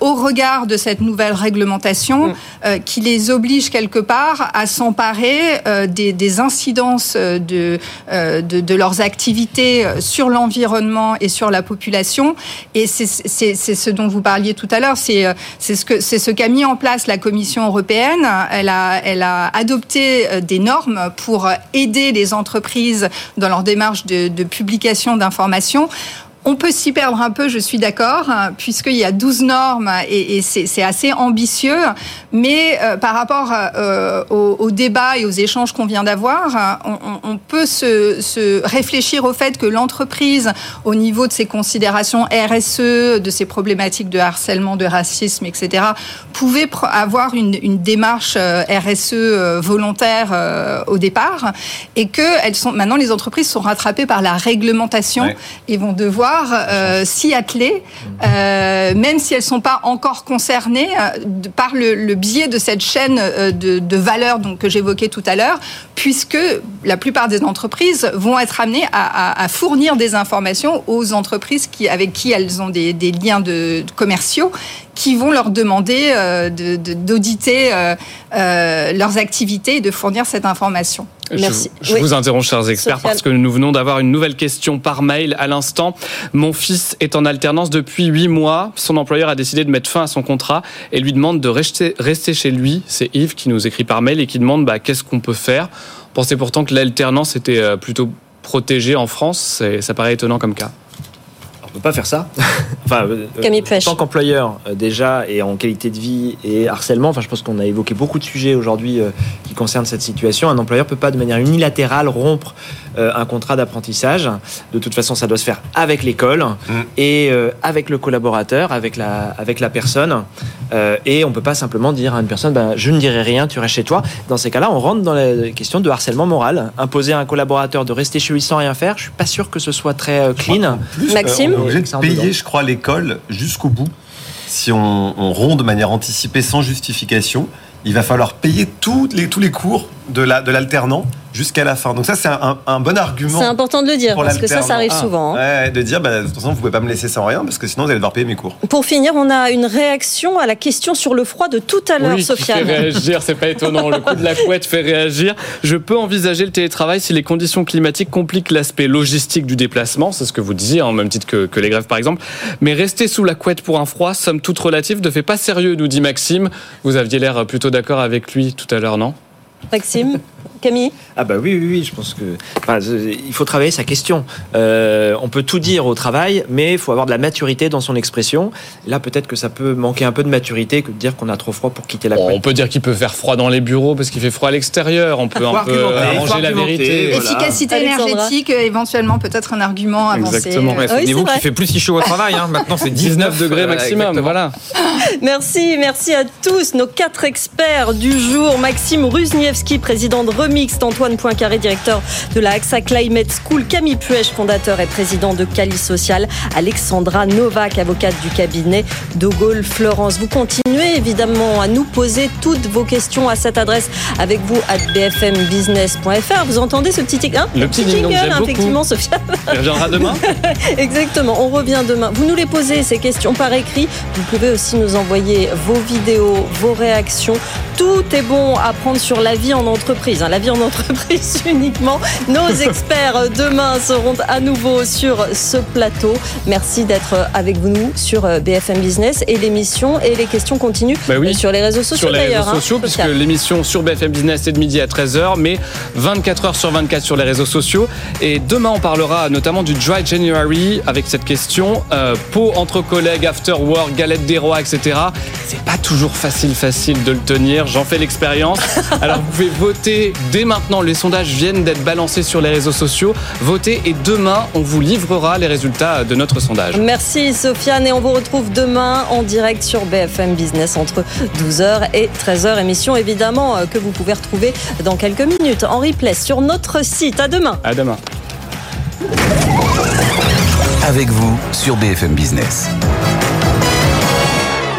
au regard de cette nouvelle réglementation mm. qui les oblige quelque part à s'emparer des, des, incidences de, de, de, leurs activités sur l'environnement et sur la population. Et c'est ce dont vous parliez tout à l'heure, c'est ce, qu'a mis en place la Commission européenne. Elle a, elle a adopté euh, des normes pour aider les entreprises dans leur démarche de, de publication d'informations. On peut s'y perdre un peu, je suis d'accord, hein, puisqu'il y a 12 normes et, et c'est assez ambitieux. Mais euh, par rapport euh, au, au, débat et aux échanges qu'on vient d'avoir, on, on, peut se, se, réfléchir au fait que l'entreprise, au niveau de ses considérations RSE, de ses problématiques de harcèlement, de racisme, etc., pouvait avoir une, une démarche euh, RSE euh, volontaire au départ, et que elles sont maintenant les entreprises sont rattrapées par la réglementation et vont devoir euh, s'y atteler, euh, même si elles ne sont pas encore concernées euh, par le, biais de cette chaîne de, de valeur donc, que j'évoquais tout à l'heure, puisque la plupart des entreprises vont être amenées à, fournir des informations aux entreprises qui, avec qui elles ont des, liens commerciaux qui vont leur demander d'auditer leurs activités et de fournir cette information. Merci. Je, vous interromps, chers experts, parce que nous venons d'avoir une nouvelle question par mail à l'instant. Mon fils est en alternance depuis huit mois. Son employeur a décidé de mettre fin à son contrat et lui demande de rester, rester chez lui. C'est Yves qui nous écrit par mail et qui demande bah, qu'est-ce qu'on peut faire? Pensez pourtant que l'alternance était euh, plutôt protégée en France. Ça paraît étonnant comme cas peut pas faire ça. enfin, euh, en tant qu'employeur euh, déjà et en qualité de vie et harcèlement, enfin, je pense qu'on a évoqué beaucoup de sujets aujourd'hui euh, qui concernent cette situation. Un employeur peut pas de manière unilatérale rompre un contrat d'apprentissage. De toute façon, ça doit se faire avec l'école mmh. et avec le collaborateur, avec la, avec la personne. et on peut pas simplement dire à une personne, ben, je ne dirai rien, tu restes chez toi. Dans ces cas-là, on rentre dans la question de harcèlement moral. Imposer à un collaborateur de rester chez lui sans rien faire, je suis pas sûr que ce soit très clean. Maxime obligé de payer, je crois, l'école jusqu'au bout. Si on, on rompt de manière anticipée sans justification, il va falloir payer tous les, tous les cours de l'alternant. La, de jusqu'à la fin. Donc ça, c'est un, un, bon argument. C'est important de le dire, parce que ça, ça arrive souvent. Hein. Ouais, de dire, bah, de toute façon, vous pouvez pas me laisser sans rien, parce que sinon, vous allez devoir payer mes cours. Pour finir, on a une réaction à la question sur le froid de tout à l'heure, oui, Sofiane. fait réagir, c'est pas étonnant. Le coup de la couette fait réagir. Je peux envisager le télétravail si les conditions climatiques compliquent l'aspect logistique du déplacement, c'est ce que vous disiez, en même titre que, que les grèves, par exemple. Mais rester sous la couette pour un froid, somme toute relative, ne fait pas sérieux, nous dit Maxime. Vous aviez l'air plutôt d'accord avec lui tout à l'heure, non? Maxime Camille Ah bah oui, oui, oui, je pense que enfin, il faut travailler sa question. Euh, on peut tout dire au travail, mais il faut avoir de la maturité dans son expression. Là, peut-être que ça peut manquer un peu de maturité que de dire qu'on a trop froid pour quitter la bon, On peut dire qu'il peut faire froid dans les bureaux parce qu'il fait froid à l'extérieur. On peut un peu arranger la vérité. Efficacité énergétique, éventuellement peut-être un argument avancé. Exactement. Euh, Souvenez-vous qu'il fait plus si chaud au travail. Hein. Maintenant, c'est 19 degrés maximum. Voilà. Merci, merci à tous nos quatre experts du jour. Maxime Ruzniewski, président de Remix, Antoine Poincaré, directeur de la AXA Climate School, Camille Puech, fondateur et président de Cali Social, Alexandra Novak, avocate du cabinet de Gaulle Florence. Vous continuez évidemment à nous poser toutes vos questions à cette adresse avec vous à bfmbusiness.fr. Vous entendez ce petit, hein, Le petit, jingle, effectivement, Sophia. Il reviendra demain? Exactement, on revient demain. Vous nous les posez, ces questions par écrit. Vous pouvez aussi nous envoyer vos vidéos, vos réactions. Tout est bon à prendre sur la vie en entreprise. Hein. La vie en entreprise uniquement. Nos experts demain seront à nouveau sur ce plateau. Merci d'être avec nous sur BFM Business et l'émission et les questions continuent bah oui, sur les réseaux sociaux Sur les réseaux hein, sociaux, puisque l'émission sur BFM Business est de midi à 13h, mais 24 h sur 24 sur les réseaux sociaux. Et demain, on parlera notamment du Dry January avec cette question euh, pot entre collègues, after work, galette des rois, etc. C'est pas toujours facile, facile de le tenir. J'en fais l'expérience. Alors, vous pouvez voter dès maintenant. Les sondages viennent d'être balancés sur les réseaux sociaux. Votez et demain, on vous livrera les résultats de notre sondage. Merci Sofiane et on vous retrouve demain en direct sur BFM Business entre 12h et 13h. Émission évidemment euh, que vous pouvez retrouver dans quelques minutes en replay sur notre site. À demain. À demain. Avec vous sur BFM Business.